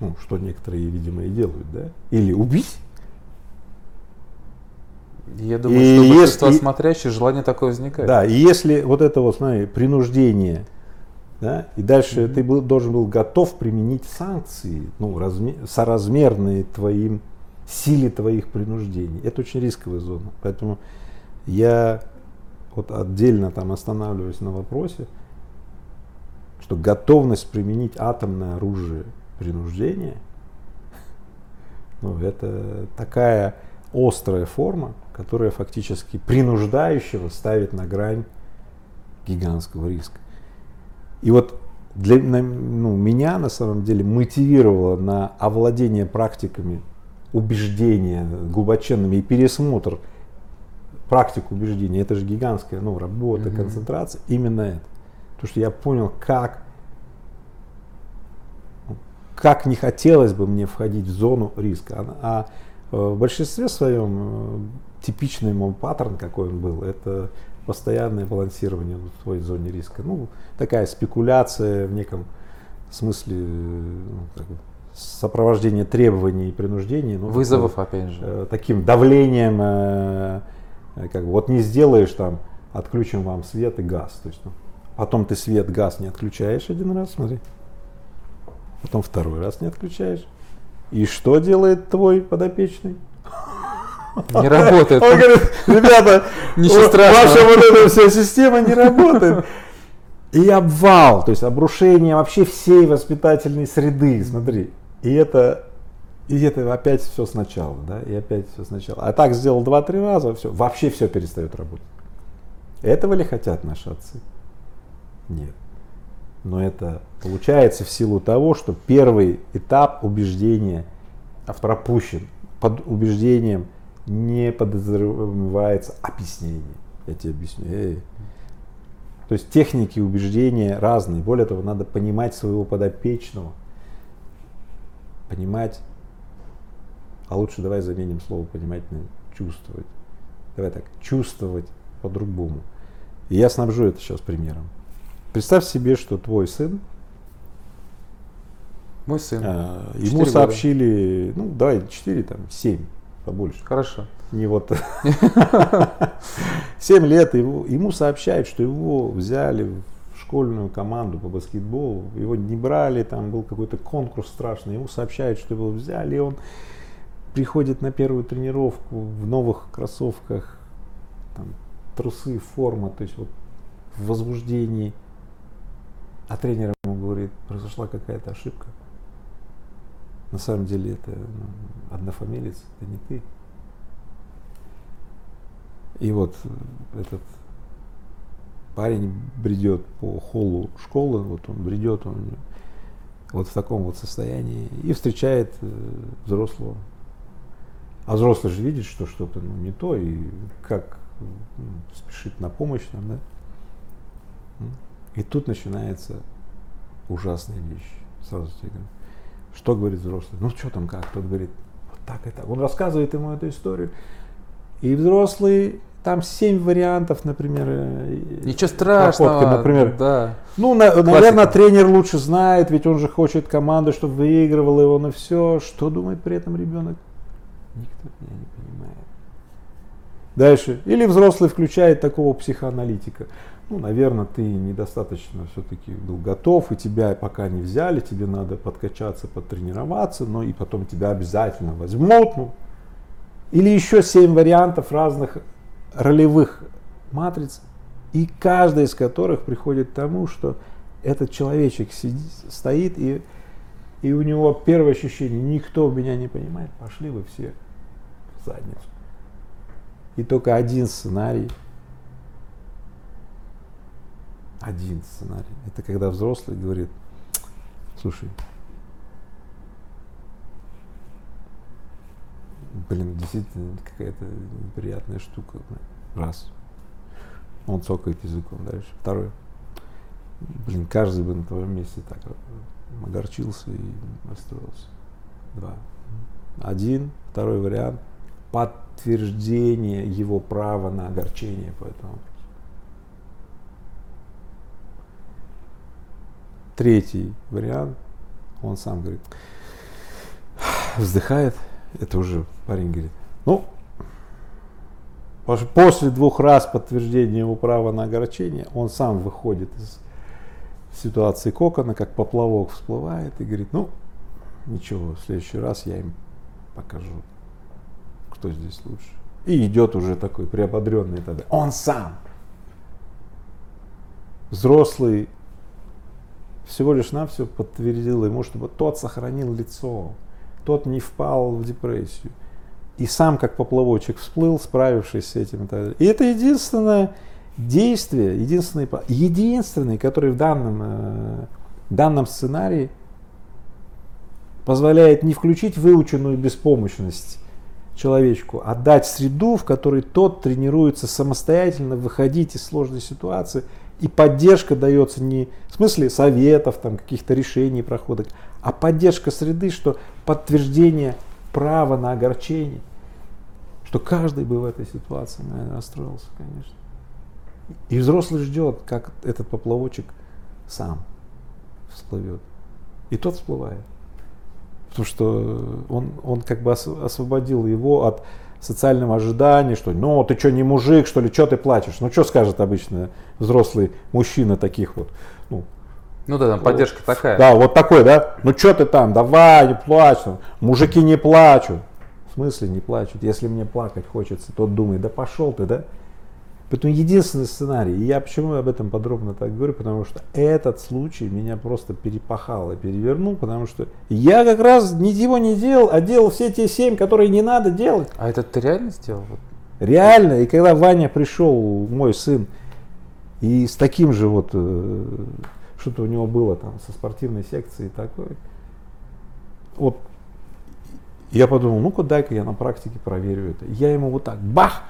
ну, что некоторые, видимо, и делают, да, или убить. Я думаю, и что большинство если, смотрящих желание такое возникает. Да, и если вот это вот, смотри, принуждение да? И дальше mm-hmm. ты был, должен был готов применить санкции, ну, размер, соразмерные твоим силе твоих принуждений. Это очень рисковая зона. Поэтому я вот отдельно там останавливаюсь на вопросе, что готовность применить атомное оружие принуждения, ну, это такая острая форма, которая фактически принуждающего ставит на грань гигантского риска. И вот для ну, меня на самом деле мотивировало на овладение практиками убеждения глубоченными и пересмотр практик убеждения. Это же гигантская ну, работа, mm-hmm. концентрация. Именно это. Потому что я понял, как, как не хотелось бы мне входить в зону риска. А, а в большинстве своем э, типичный мой паттерн, какой он был, это постоянное балансирование в своей зоне риска. Ну, такая спекуляция в неком смысле ну, как бы, сопровождение требований и принуждений. Ну, Вызовов, такой, опять же. Э, таким давлением, э, э, как бы, вот не сделаешь там, отключим вам свет и газ. То есть, ну, потом ты свет, газ не отключаешь один раз, смотри. Потом второй раз не отключаешь. И что делает твой подопечный? Не работает. Он говорит, ребята, ваша вот эта вся система не работает. И обвал, то есть обрушение вообще всей воспитательной среды, смотри. И это, и это опять все сначала, да, и опять все сначала. А так сделал два-три раза, все, вообще все перестает работать. Этого ли хотят наши отцы? Нет. Но это получается в силу того, что первый этап убеждения пропущен. Под убеждением не подразумевается объяснение. Я тебе объясню. Эй. То есть техники убеждения разные. Более того, надо понимать своего подопечного. Понимать, а лучше давай заменим слово понимать на чувствовать. Давай так, чувствовать по-другому. И я снабжу это сейчас примером. Представь себе, что твой сын, мой сын, а, ему сообщили, года. ну давай 4, там 7, побольше. Хорошо. Не вот 7 лет его, ему сообщают, что его взяли в школьную команду по баскетболу, его не брали, там был какой-то конкурс страшный, ему сообщают, что его взяли, и он приходит на первую тренировку в новых кроссовках, там, трусы, форма, то есть вот в возбуждении. А тренер ему говорит, произошла какая-то ошибка. На самом деле это однофамилец, это не ты. И вот этот парень бредет по холлу школы, вот он бредет, он вот в таком вот состоянии и встречает э, взрослого. А взрослый же видит, что что-то ну, не то, и как ну, спешит на помощь нам, да. И тут начинается ужасная вещь. Сразу тебе говорю. Что говорит взрослый? Ну что там как? Тот говорит, вот так и так. Он рассказывает ему эту историю. И взрослый, там семь вариантов, например. Э, Ничего страшного. Проходки, например. Да. Ну, на, наверное, тренер лучше знает, ведь он же хочет команду, чтобы выигрывал его на все. Что думает при этом ребенок? Никто меня не понимает. Дальше. Или взрослый включает такого психоаналитика ну, наверное, ты недостаточно все-таки был готов, и тебя пока не взяли, тебе надо подкачаться, потренироваться, но и потом тебя обязательно возьмут. Ну. Или еще семь вариантов разных ролевых матриц, и каждая из которых приходит к тому, что этот человечек сидит, стоит, и, и у него первое ощущение, никто меня не понимает, пошли вы все в задницу. И только один сценарий – один сценарий. Это когда взрослый говорит, слушай, блин, действительно какая-то неприятная штука. Раз. Он цокает языком дальше. Второй. Блин, каждый бы на твоем месте так огорчился и расстроился. Два. Один. Второй вариант. Подтверждение его права на огорчение по этому Третий вариант, он сам говорит, вздыхает, это уже парень говорит, ну, после двух раз подтверждения его права на огорчение, он сам выходит из ситуации кокона, как поплавок всплывает и говорит, ну, ничего, в следующий раз я им покажу, кто здесь лучше. И идет уже такой приободренный тогда. Он сам. Взрослый всего лишь навсего подтвердила ему, чтобы тот сохранил лицо, тот не впал в депрессию. И сам как поплавочек всплыл, справившись с этим. И это единственное действие, единственный, единственный который в данном, э, данном сценарии позволяет не включить выученную беспомощность человечку, а дать среду, в которой тот тренируется самостоятельно выходить из сложной ситуации – и поддержка дается не в смысле советов, там, каких-то решений, проходок, а поддержка среды, что подтверждение права на огорчение. Что каждый бы в этой ситуации, наверное, расстроился, конечно. И взрослый ждет, как этот поплавочек сам всплывет. И тот всплывает. Потому что он, он как бы освободил его от социального ожидания, что ну ты что не мужик, что ли, что ты плачешь? Ну что скажет обычно взрослый мужчина таких вот, ну, ну да, там поддержка ну, такая. Да, вот такой, да. Ну что ты там, давай, не плачь. Мужики не плачут. В смысле не плачут? Если мне плакать хочется, тот думает, да пошел ты, да? Поэтому единственный сценарий, и я почему об этом подробно так говорю, потому что этот случай меня просто перепахал и перевернул, потому что я как раз ничего не делал, а делал все те семь, которые не надо делать. А это ты реально сделал? Реально. И когда Ваня пришел, мой сын, и с таким же вот, э, что-то у него было там со спортивной секцией такой. Вот я подумал, ну-ка дай-ка я на практике проверю это. Я ему вот так, бах,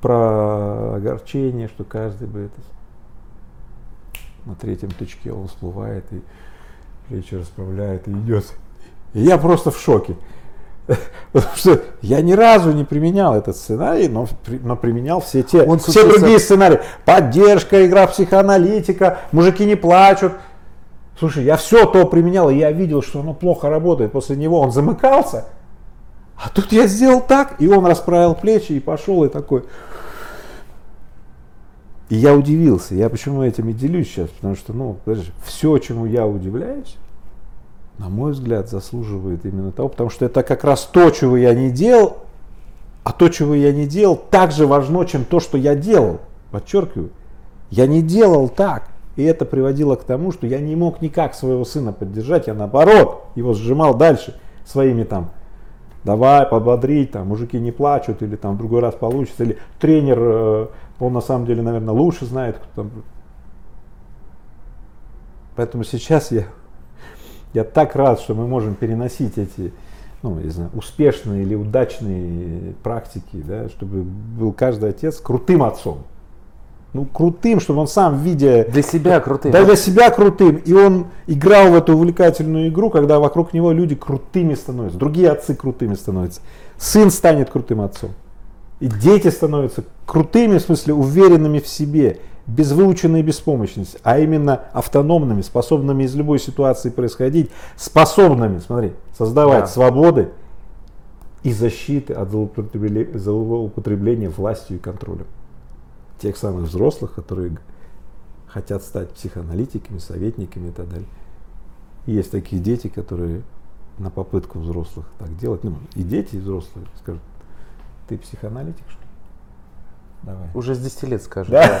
про огорчение, что каждый бы это на третьем тычке он всплывает и плечи расправляет и идет. И я просто в шоке. Потому что я ни разу не применял этот сценарий, но, но применял все те, Он все другие сценарии. Поддержка, игра психоаналитика, мужики не плачут. Слушай, я все то применял, и я видел, что оно плохо работает. После него он замыкался. А тут я сделал так, и он расправил плечи и пошел, и такой. И я удивился. Я почему этим и делюсь сейчас? Потому что, ну, подожди, все, чему я удивляюсь, на мой взгляд, заслуживает именно того, потому что это как раз то, чего я не делал, а то, чего я не делал, так же важно, чем то, что я делал. Подчеркиваю, я не делал так. И это приводило к тому, что я не мог никак своего сына поддержать, я наоборот его сжимал дальше своими там, давай, подбодрить, там, мужики не плачут, или там в другой раз получится, или тренер, э, он на самом деле, наверное, лучше знает, кто там. Поэтому сейчас я я так рад, что мы можем переносить эти ну, не знаю, успешные или удачные практики, да, чтобы был каждый отец крутым отцом. Ну, крутым, чтобы он сам, видя... Для себя крутым. Да, для себя крутым. И он играл в эту увлекательную игру, когда вокруг него люди крутыми становятся, другие отцы крутыми становятся. Сын станет крутым отцом. И дети становятся крутыми, в смысле уверенными в себе без выученной беспомощности, а именно автономными, способными из любой ситуации происходить, способными, смотри, создавать да. свободы и защиты от злоупотребления, злоупотребления властью и контролем. Тех самых взрослых, которые хотят стать психоаналитиками, советниками и так далее. И есть такие дети, которые на попытку взрослых так делать, ну и дети, и взрослые скажут, ты психоаналитик, что? Давай. Уже с 10 лет скажут. Да?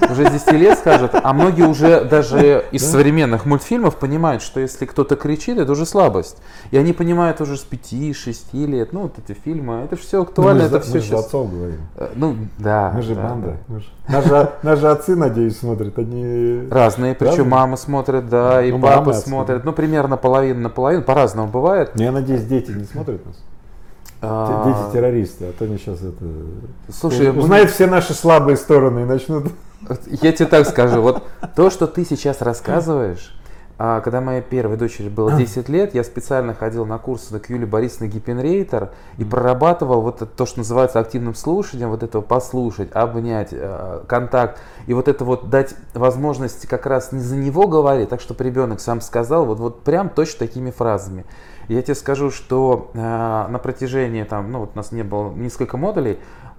Да. Уже с 10 лет скажут. А многие уже даже из да? современных мультфильмов понимают, что если кто-то кричит, это уже слабость. И они понимают уже с 5-6 лет. Ну, вот эти фильмы. Это все актуально. Ну, мы это все сейчас... отцов говорим. Э, ну, да. Мы же да, банда. Да. Наши, наши отцы, надеюсь, смотрят. Они... Разные. Причем Разные? мама смотрит, да, и ну, папа смотрит. Ну, примерно половина на половину. По-разному бывает. Я надеюсь, дети не смотрят нас. А, Дети террористы, а то они сейчас это... Слушай, узнают все наши слабые стороны и начнут... Я тебе так скажу, вот то, что ты сейчас рассказываешь, а, когда моей первой дочери было 10 лет, я специально ходил на курсы к Юлии Борисовне Гиппенрейтер и прорабатывал вот это, то, что называется активным слушанием, вот этого послушать, обнять, э, контакт, и вот это вот дать возможность как раз не за него говорить, так чтобы ребенок сам сказал, вот, вот прям точно такими фразами. Я тебе скажу, что э, на протяжении, там, ну вот у нас не было несколько модулей,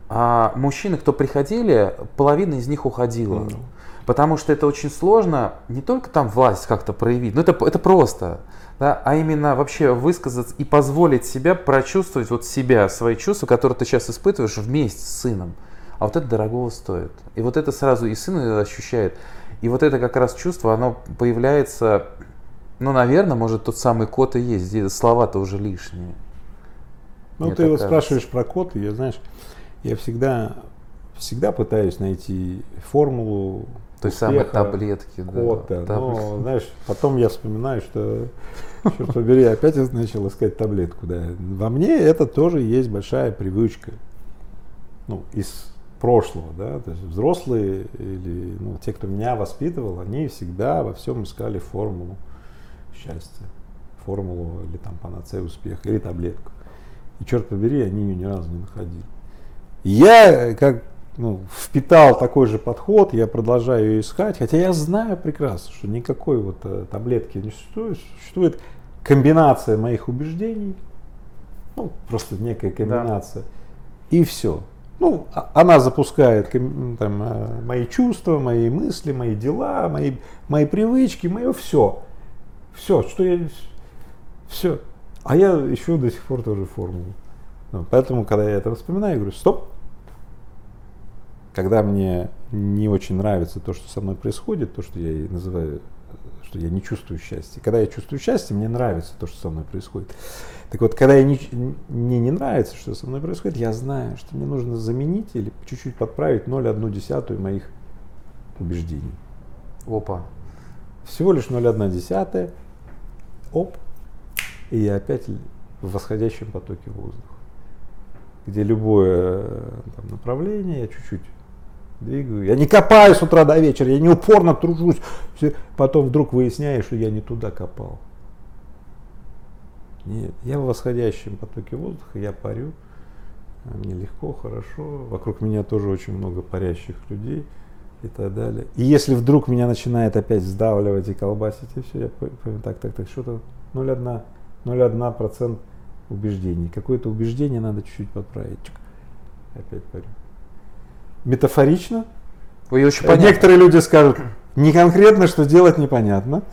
а мужчины, кто приходили, половина из них уходила. Mm-hmm. Потому что это очень сложно не только там власть как-то проявить, но это, это просто, да, а именно вообще высказаться и позволить себя прочувствовать вот себя, свои чувства, которые ты сейчас испытываешь вместе с сыном. А вот это дорогого стоит. И вот это сразу и сын ощущает. И вот это как раз чувство, оно появляется ну, наверное, может, тот самый код и есть. Здесь слова-то уже лишние. Ну, ты вот спрашиваешь про код, и я, знаешь, я всегда, всегда пытаюсь найти формулу той самой таблетки. Кода. Да, но, знаешь, потом я вспоминаю, что, черт побери, опять я начал искать таблетку. Да. Во мне это тоже есть большая привычка. Ну, из прошлого, да, то есть взрослые или ну, те, кто меня воспитывал, они всегда во всем искали формулу счастья, формулу или там панацею успеха, или таблетку. И черт побери, они ее ни разу не находили. я как ну, впитал такой же подход, я продолжаю ее искать, хотя я знаю прекрасно, что никакой вот э, таблетки не существует, существует комбинация моих убеждений, ну, просто некая комбинация, да. и все. Ну, а, она запускает там, э, мои чувства, мои мысли, мои дела, мои, мои привычки, мое все. Все, что я... Все. А я ищу до сих пор тоже формулу. Ну, поэтому, когда я это вспоминаю, я говорю, стоп. Когда мне не очень нравится то, что со мной происходит, то, что я называю, что я не чувствую счастья. Когда я чувствую счастье, мне нравится то, что со мной происходит. Так вот, когда я не, мне не нравится, что со мной происходит, я знаю, что мне нужно заменить или чуть-чуть подправить 0,1 десятую моих убеждений. Опа. Всего лишь 0,1 десятая. Оп. И я опять в восходящем потоке воздуха. Где любое э, там, направление я чуть-чуть двигаю. Я не копаю с утра до вечера, я не упорно тружусь. Потом вдруг выясняю, что я не туда копал. Нет, я в восходящем потоке воздуха, я парю, мне легко, хорошо, вокруг меня тоже очень много парящих людей и так далее. И если вдруг меня начинает опять сдавливать и колбасить, и все, я понимаю, так, так, так, что-то 0,1, 0,1 процент убеждений. Какое-то убеждение надо чуть-чуть подправить. Чик, опять парю. Метафорично. Ой, очень понятно. Некоторые люди скажут, не конкретно, что делать непонятно.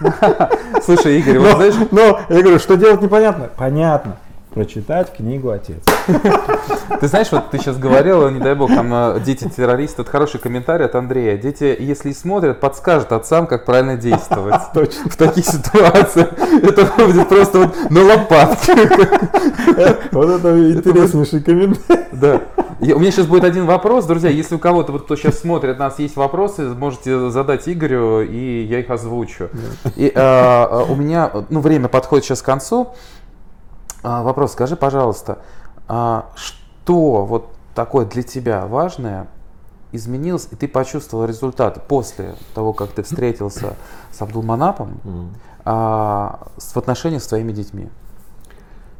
Слушай, Игорь, вот знаешь... Но, я говорю, что делать непонятно? Понятно. Прочитать книгу «Отец». Ты знаешь, вот ты сейчас говорил, не дай бог, там э, дети террористы, это хороший комментарий от Андрея. Дети, если смотрят, подскажут отцам, как правильно действовать. Точно. В таких ситуациях это будет просто вот на лопатке. Вот это интереснейший комментарий. Да. У меня сейчас будет один вопрос, друзья. Если у кого-то, вот, кто сейчас смотрит нас, есть вопросы, можете задать Игорю, и я их озвучу. И, э, у меня, ну, время подходит сейчас к концу. А, вопрос, скажи, пожалуйста, а что вот такое для тебя важное изменилось, и ты почувствовал результат после того, как ты встретился с Абдулманапом mm. а, в отношениях с твоими детьми?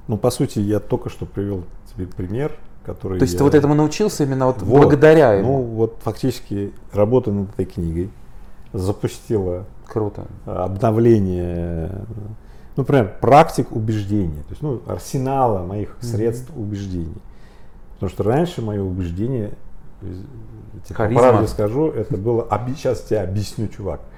Ну, по сути, я только что привел тебе пример, который. То есть я... ты вот этому научился именно вот, вот благодаря ему? Ну, вот фактически работа над этой книгой запустила Круто. обновление ну, например, практик убеждения, то есть ну, арсенала моих средств mm-hmm. убеждений. Потому что раньше мое убеждение, типа, правде скажу, это было, сейчас тебе объясню, чувак.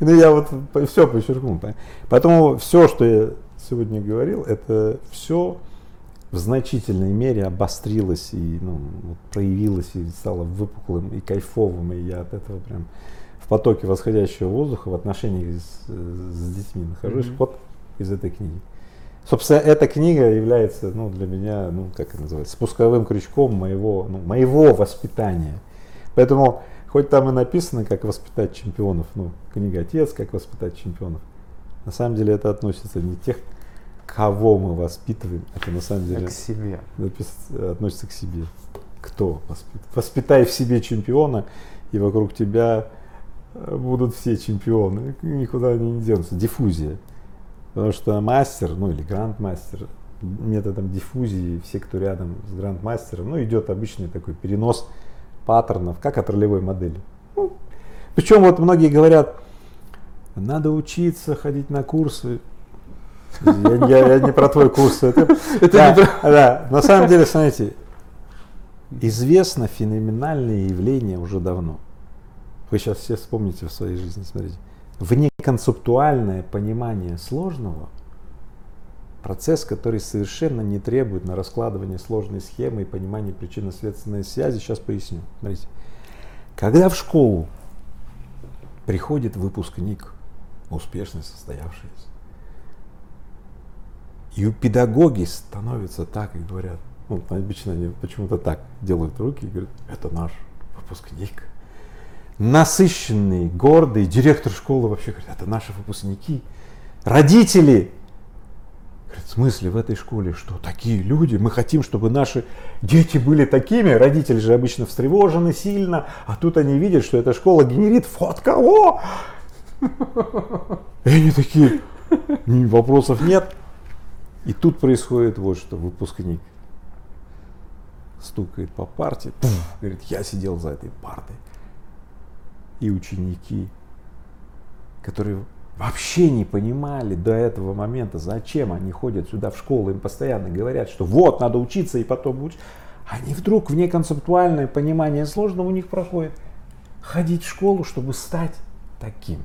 Ну, я вот все подчеркнул. Поэтому все, что я сегодня говорил, это все в значительной мере обострилось и ну, проявилось и стало выпуклым и кайфовым, и я от этого прям в потоке восходящего воздуха в отношениях с, с детьми нахожусь mm-hmm. вот из этой книги. Собственно, эта книга является ну, для меня, ну, как это называется, спусковым крючком моего, ну, моего воспитания. Поэтому, хоть там и написано, как воспитать чемпионов, ну, книга «Отец», как воспитать чемпионов, на самом деле это относится не тех, кого мы воспитываем, это на самом деле к себе. относится к себе. Кто воспитывает? Воспитай в себе чемпиона, и вокруг тебя будут все чемпионы, никуда они не денутся. Диффузия. Потому что мастер, ну или грандмастер, методом диффузии, все, кто рядом с грандмастером, ну идет обычный такой перенос паттернов, как от ролевой модели. Ну, причем вот многие говорят, надо учиться, ходить на курсы. Я, я, я не про твой курс. Это, это да, не про... да, на самом деле, смотрите, известно феноменальное явление уже давно. Вы сейчас все вспомните в своей жизни, смотрите. Внеконцептуальное понимание сложного – процесс, который совершенно не требует на раскладывание сложной схемы и понимания причинно-следственной связи. Сейчас поясню. Смотрите. Когда в школу приходит выпускник, успешно состоявшийся, и у педагоги становятся так и говорят, ну, обычно они почему-то так делают руки и говорят, это наш выпускник насыщенный, гордый, директор школы вообще говорит, это наши выпускники, родители. Говорит, в смысле в этой школе? Что, такие люди, мы хотим, чтобы наши дети были такими, родители же обычно встревожены сильно, а тут они видят, что эта школа генерит фот кого? И они такие, вопросов нет. И тут происходит вот что, выпускник стукает по парте, пуф, говорит, я сидел за этой партой и ученики, которые вообще не понимали до этого момента, зачем они ходят сюда в школу, им постоянно говорят, что вот, надо учиться и потом учиться. Они вдруг вне концептуальное понимание сложного у них проходит. Ходить в школу, чтобы стать таким.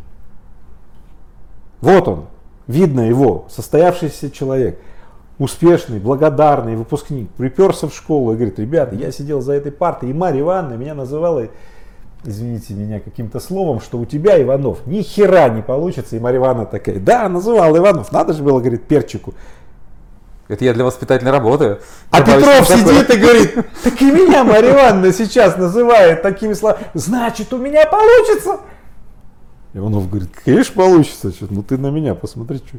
Вот он, видно его, состоявшийся человек, успешный, благодарный выпускник, приперся в школу и говорит, ребята, я сидел за этой партой, и Марья Ивановна меня называла извините меня, каким-то словом, что у тебя, Иванов, ни хера не получится. И Марья Ивановна такая, да, называл Иванов, надо же было, говорит, перчику. Это я для воспитательной работы. А Петров сидит и говорит, так и меня Марья Ивановна сейчас называет такими словами. Значит, у меня получится. Иванов говорит, конечно получится, что, ну ты на меня посмотри, что.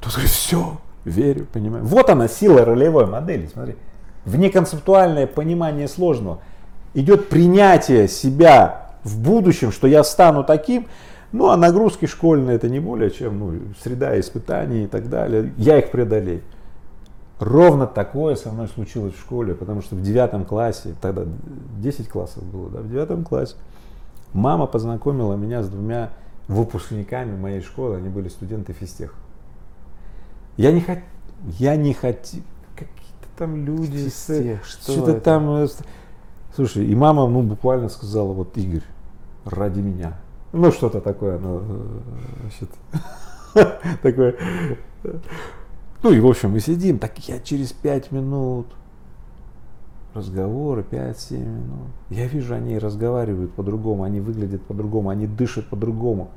Тут говорит, все, верю, понимаю. Вот она сила ролевой модели, смотри. Внеконцептуальное понимание сложного. Идет принятие себя в будущем, что я стану таким, ну а нагрузки школьные это не более чем ну, среда испытаний и так далее. Я их преодолею. Ровно такое со мной случилось в школе, потому что в девятом классе, тогда 10 классов было, да, в девятом классе, мама познакомила меня с двумя выпускниками моей школы, они были студенты физтех. Я не хотел, я не хотел, какие-то там люди, Физтех, что что-то это? там, э, слушай, и мама, ну, буквально сказала, вот, Игорь, ради меня. Ну, что-то такое, ну, значит, такое. Ну и, в общем, мы сидим, так я через пять минут, разговоры 5-7 минут. Я вижу, они разговаривают по-другому, они выглядят по-другому, они дышат по-другому.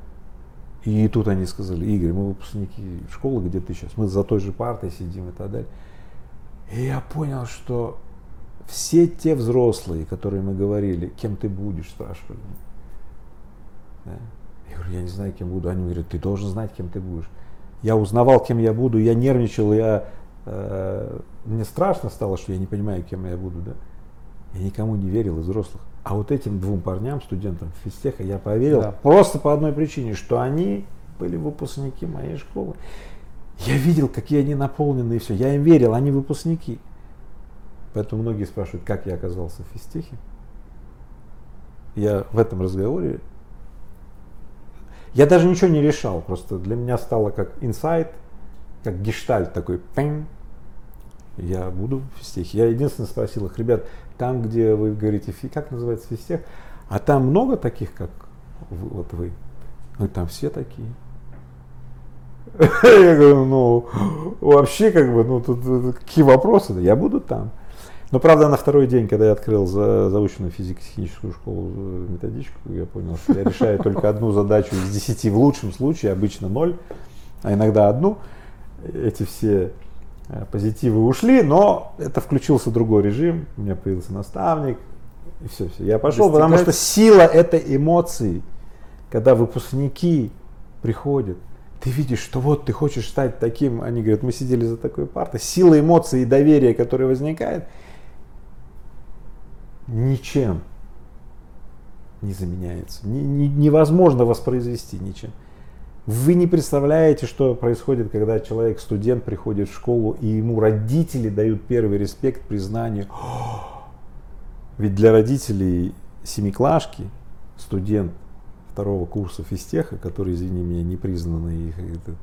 И тут они сказали, Игорь, мы выпускники школы, где ты сейчас, мы за той же партой сидим и так далее. И я понял, что все те взрослые, которые мы говорили, кем ты будешь, спрашивали. Да. Я говорю, я не знаю, кем буду. Они говорят, ты должен знать, кем ты будешь. Я узнавал, кем я буду, я нервничал, я, э, мне страшно стало, что я не понимаю, кем я буду. Да? Я никому не верил из взрослых. А вот этим двум парням, студентам физтеха, я поверил Да. просто по одной причине, что они были выпускники моей школы. Я видел, какие они наполнены и все. Я им верил, они выпускники. Поэтому многие спрашивают, как я оказался в физтехе. Я в этом разговоре я даже ничего не решал, просто для меня стало как инсайт, как гештальт такой, пинг, я буду в физтехе. Я единственное спросил их, ребят, там, где вы говорите, как называется физтех, а там много таких, как вы- вот вы? Ну, там все такие. Я говорю, ну, вообще, как бы, ну, тут, какие вопросы? Я буду там. Но, правда, на второй день, когда я открыл за, заочную физико-техническую школу э, методичку, я понял, что я решаю только одну задачу из десяти, в лучшем случае, обычно ноль, а иногда одну. Эти все э, позитивы ушли, но это включился другой режим, у меня появился наставник, и все, все. Я пошел, потому что Достигать- сила это эмоции, когда выпускники приходят, ты видишь, что вот ты хочешь стать таким, они говорят, мы сидели за такой партой, сила эмоций и доверия, которое возникает, ничем не заменяется. Ни- ни- невозможно воспроизвести ничем. Вы не представляете, что происходит, когда человек, студент, приходит в школу, и ему родители дают первый респект, признание. Ведь для родителей семиклашки, студент второго курса физтеха, который, извини меня, не признанный их, это-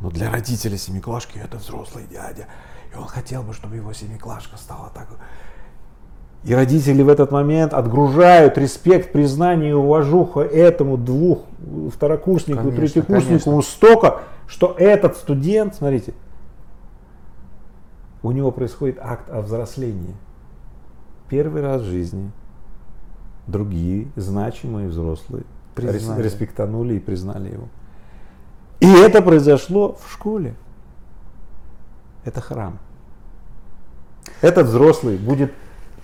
но для родителя семиклашки это взрослый дядя. И он хотел бы, чтобы его семиклашка стала так. И родители в этот момент отгружают респект, признание и уважуха этому двух второкурснику, Конечно, третьекурснику конечно. столько, что этот студент, смотрите, у него происходит акт взрослении. Первый раз в жизни другие значимые взрослые Признали. респектанули и признали его. И это произошло в школе. Это храм. Этот взрослый будет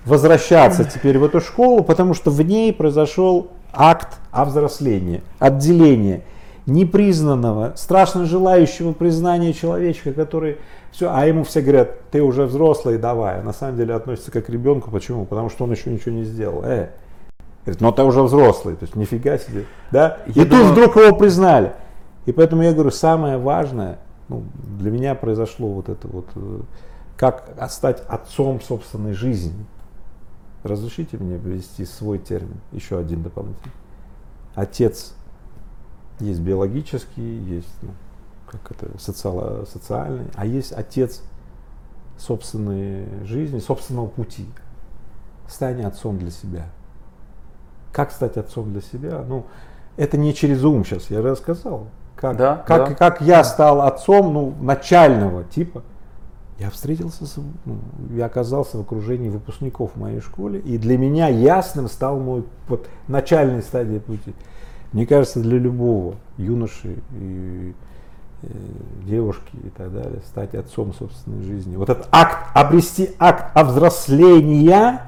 возвращаться теперь в эту школу, потому что в ней произошел акт овзросления, отделения непризнанного, страшно желающего признания человечка, который все, а ему все говорят, ты уже взрослый, давай. А на самом деле относится как к ребенку. Почему? Потому что он еще ничего не сделал. Э. Говорит, но ты уже взрослый, то есть нифига себе. Да? Я И думаю- тут вдруг его признали. И поэтому я говорю, самое важное, ну, для меня произошло вот это вот, э, как стать отцом собственной жизни. Разрешите мне привести свой термин, еще один дополнительный. Отец есть биологический, есть ну, как это, социало- социальный, а есть отец собственной жизни, собственного пути. Стань отцом для себя. Как стать отцом для себя? Ну, это не через ум сейчас, я рассказал. Как, Да, как, да. как я стал отцом ну, начального типа. Я встретился, с, ну, я оказался в окружении выпускников в моей школе, и для меня ясным стал мой вот, начальной стадии пути. Мне кажется, для любого юноши и э, девушки и так далее, стать отцом собственной жизни. Вот этот акт, обрести акт овзросления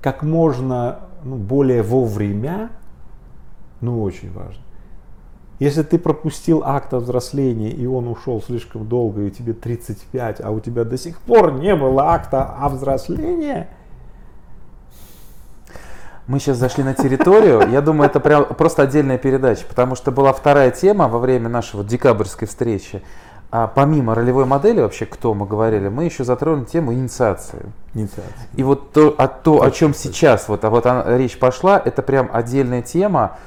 как можно ну, более вовремя, Ну, очень важно. Если ты пропустил акт о взрослении, и он ушел слишком долго, и тебе 35, а у тебя до сих пор не было акта о взрослении, мы сейчас зашли на территорию. Я думаю, это прям просто отдельная передача, потому что была вторая тема во время нашего декабрьской встречи. А помимо ролевой модели, вообще, кто мы говорили, мы еще затронули тему инициации. Инициация. И вот то, а то о чем сейчас вот, а вот она, речь пошла, это прям отдельная тема.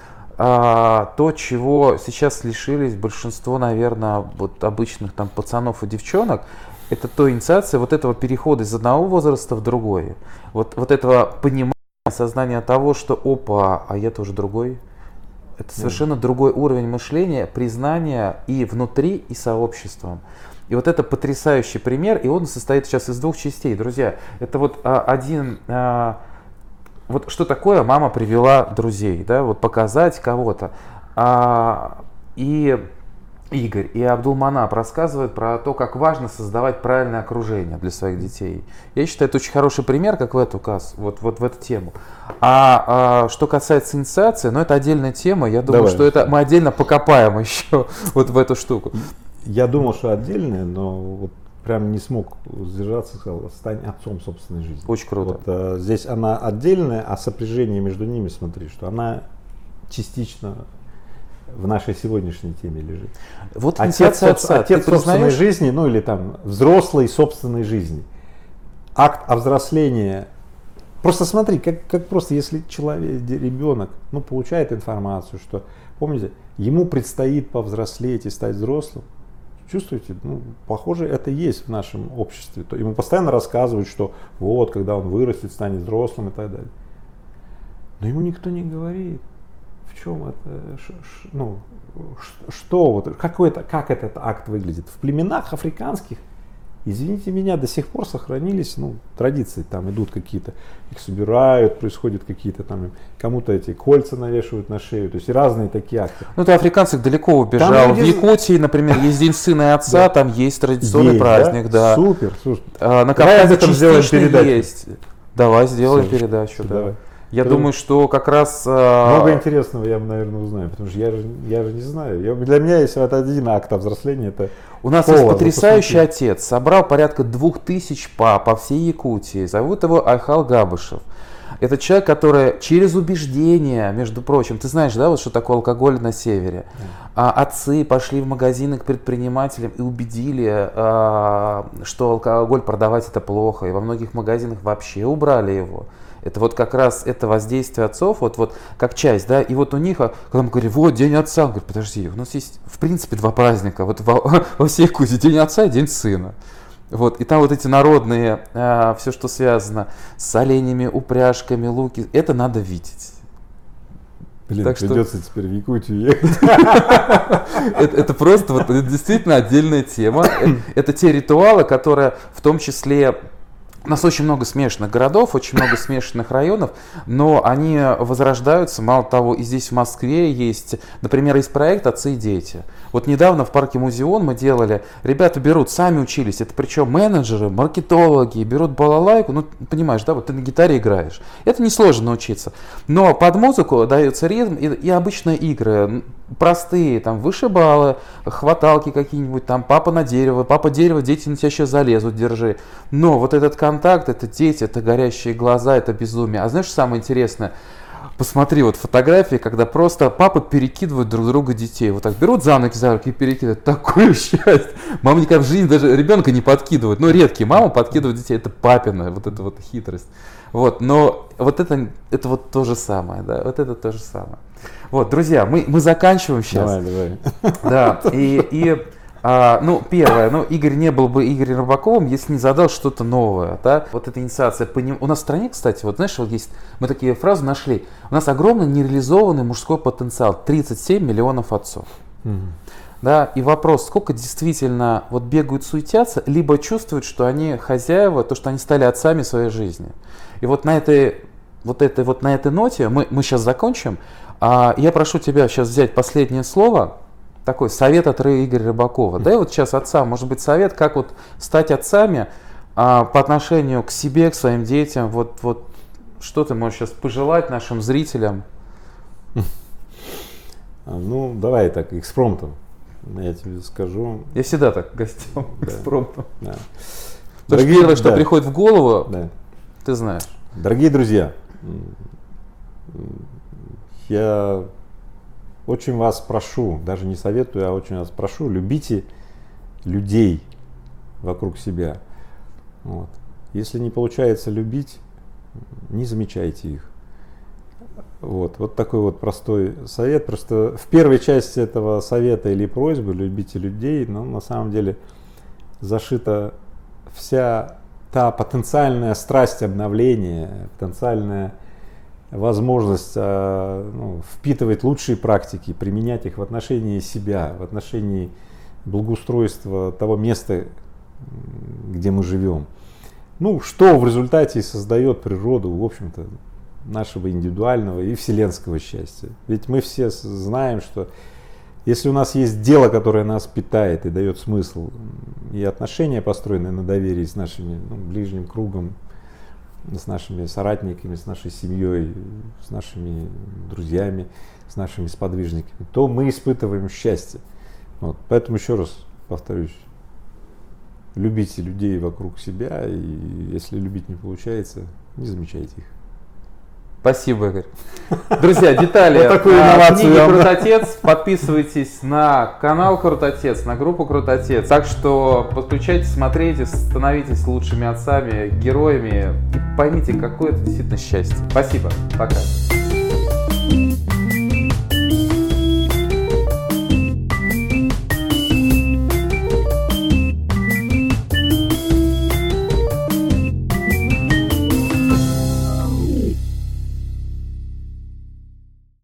А, то, чего сейчас лишились большинство, наверное, вот обычных там пацанов и девчонок, это то инициация вот этого перехода из одного возраста в другой. Вот, вот этого понимания, осознания того, что опа, а я тоже другой. Это совершенно другой уровень мышления, признания и внутри, и сообществом. И вот это потрясающий пример, и он состоит сейчас из двух частей. Друзья, это вот а, один... А, вот что такое мама привела друзей, да, вот показать кого-то. А, и Игорь и Абдулманап рассказывают про то, как важно создавать правильное окружение для своих детей. Я считаю, это очень хороший пример, как в эту касс, вот, вот в эту тему. А, а что касается инициации, ну это отдельная тема. Я думаю, Давай. что это мы отдельно покопаем еще вот в эту штуку. Я думал, что отдельная, но вот прям не смог сдержаться, сказал, стань отцом собственной жизни. Очень круто. Вот, а, здесь она отдельная, а сопряжение между ними, смотри, что она частично в нашей сегодняшней теме лежит. Вот отец, отца, отец собственной жизни, ну или там взрослой собственной жизни. Акт о взрослении. Просто смотри, как, как просто, если человек, ребенок, ну, получает информацию, что, помните, ему предстоит повзрослеть и стать взрослым, чувствуете, ну, похоже, это есть в нашем обществе. То ему постоянно рассказывают, что вот, когда он вырастет, станет взрослым и так далее. Но ему никто не говорит, в чем это, ну, что вот, какой это, как этот акт выглядит. В племенах африканских, извините меня, до сих пор сохранились, ну, традиции, там идут какие-то, их собирают, происходят какие-то там, кому-то эти кольца навешивают на шею, то есть разные такие акты. Ну, ты африканцы далеко убежал. Там, в Якутии, например, есть День сына и отца, там есть традиционный праздник, да. Супер, слушай. А, на Давай об этом сделаем передачу. Есть. Давай сделаем передачу, да. Я думаю, что как раз... А, Много интересного я, наверное, узнаю, потому что я же, я же не знаю. Я, для меня есть вот один акт взросления. Это У нас повод, есть потрясающий посмотри. отец, собрал порядка двух тысяч пап по всей Якутии. Зовут его Айхал Габышев. Это человек, который через убеждение, между прочим, ты знаешь, да, вот что такое алкоголь на севере. А отцы пошли в магазины к предпринимателям и убедили, а, что алкоголь продавать это плохо. И во многих магазинах вообще убрали его. Это вот как раз это воздействие отцов, вот, вот как часть, да, и вот у них, а, когда мы говорим, вот день отца, он говорит, подожди, у нас есть в принципе два праздника, вот во, во всей Якутии, день отца и день сына. Вот, и там вот эти народные, а, все, что связано с оленями, упряжками, луки, это надо видеть. Блин, так придется что... теперь в Якутию ехать. это, это просто вот, это действительно отдельная тема. это те ритуалы, которые в том числе у нас очень много смешанных городов, очень много смешанных районов, но они возрождаются. Мало того, и здесь в Москве есть, например, есть проект «Отцы и дети». Вот недавно в парке Музеон мы делали, ребята берут, сами учились, это причем менеджеры, маркетологи, берут балалайку, ну, понимаешь, да, вот ты на гитаре играешь. Это несложно научиться. Но под музыку дается ритм и, и обычные игры, простые, там, вышибалы, хваталки какие-нибудь, там, папа на дерево, папа дерево, дети на тебя сейчас залезут, держи. Но вот этот контакт, это дети, это горящие глаза, это безумие. А знаешь, самое интересное? Посмотри, вот фотографии, когда просто папы перекидывают друг друга детей. Вот так берут за ноги, за руки и перекидывают. Такое счастье. Мама никогда в жизни даже ребенка не подкидывает. Ну, редкие мамы подкидывают детей. Это папина, вот эта вот хитрость. Вот, но вот это, это вот то же самое, да, вот это то же самое. Вот, друзья, мы, мы заканчиваем сейчас. Давай, давай. Да, и, и а, ну, первое, ну, Игорь не был бы Игорем Рыбаковым, если не задал что-то новое, да. Вот эта инициация, поним... у нас в стране, кстати, вот знаешь, вот есть, мы такие фразы нашли, у нас огромный нереализованный мужской потенциал, 37 миллионов отцов. Угу. Да, и вопрос, сколько действительно вот бегают, суетятся, либо чувствуют, что они хозяева, то, что они стали отцами своей жизни. И вот на этой, вот этой, вот на этой ноте мы, мы сейчас закончим. А я прошу тебя сейчас взять последнее слово, такой совет от Игоря Рыбакова. Дай вот сейчас отцам, может быть, совет, как вот стать отцами а, по отношению к себе, к своим детям. Вот, вот что ты можешь сейчас пожелать нашим зрителям? Ну, давай так, экспромтом. Я тебе скажу. Я всегда так гостем да. экспромтом. Да. Дорогие, первое, что да. приходит в голову, да. ты знаешь. Дорогие друзья, я очень вас прошу, даже не советую, а очень вас прошу, любите людей вокруг себя. Вот. Если не получается любить, не замечайте их. Вот, вот такой вот простой совет. Просто в первой части этого совета или просьбы любите людей, но на самом деле зашита вся та потенциальная страсть обновления, потенциальная возможность э, ну, впитывать лучшие практики, применять их в отношении себя, в отношении благоустройства того места, где мы живем. Ну, что в результате создает природу, в общем-то, нашего индивидуального и вселенского счастья. Ведь мы все знаем, что если у нас есть дело, которое нас питает и дает смысл, и отношения, построенные на доверии с нашими ну, ближним кругом, с нашими соратниками, с нашей семьей, с нашими друзьями, с нашими сподвижниками, то мы испытываем счастье. Вот. Поэтому еще раз повторюсь, любите людей вокруг себя, и если любить не получается, не замечайте их. Спасибо, Игорь. Друзья, детали вот о книге Крутотец. Подписывайтесь на канал Крутотец, на группу Крутотец. Так что подключайтесь, смотрите, становитесь лучшими отцами, героями и поймите, какое это действительно счастье. Спасибо. Пока.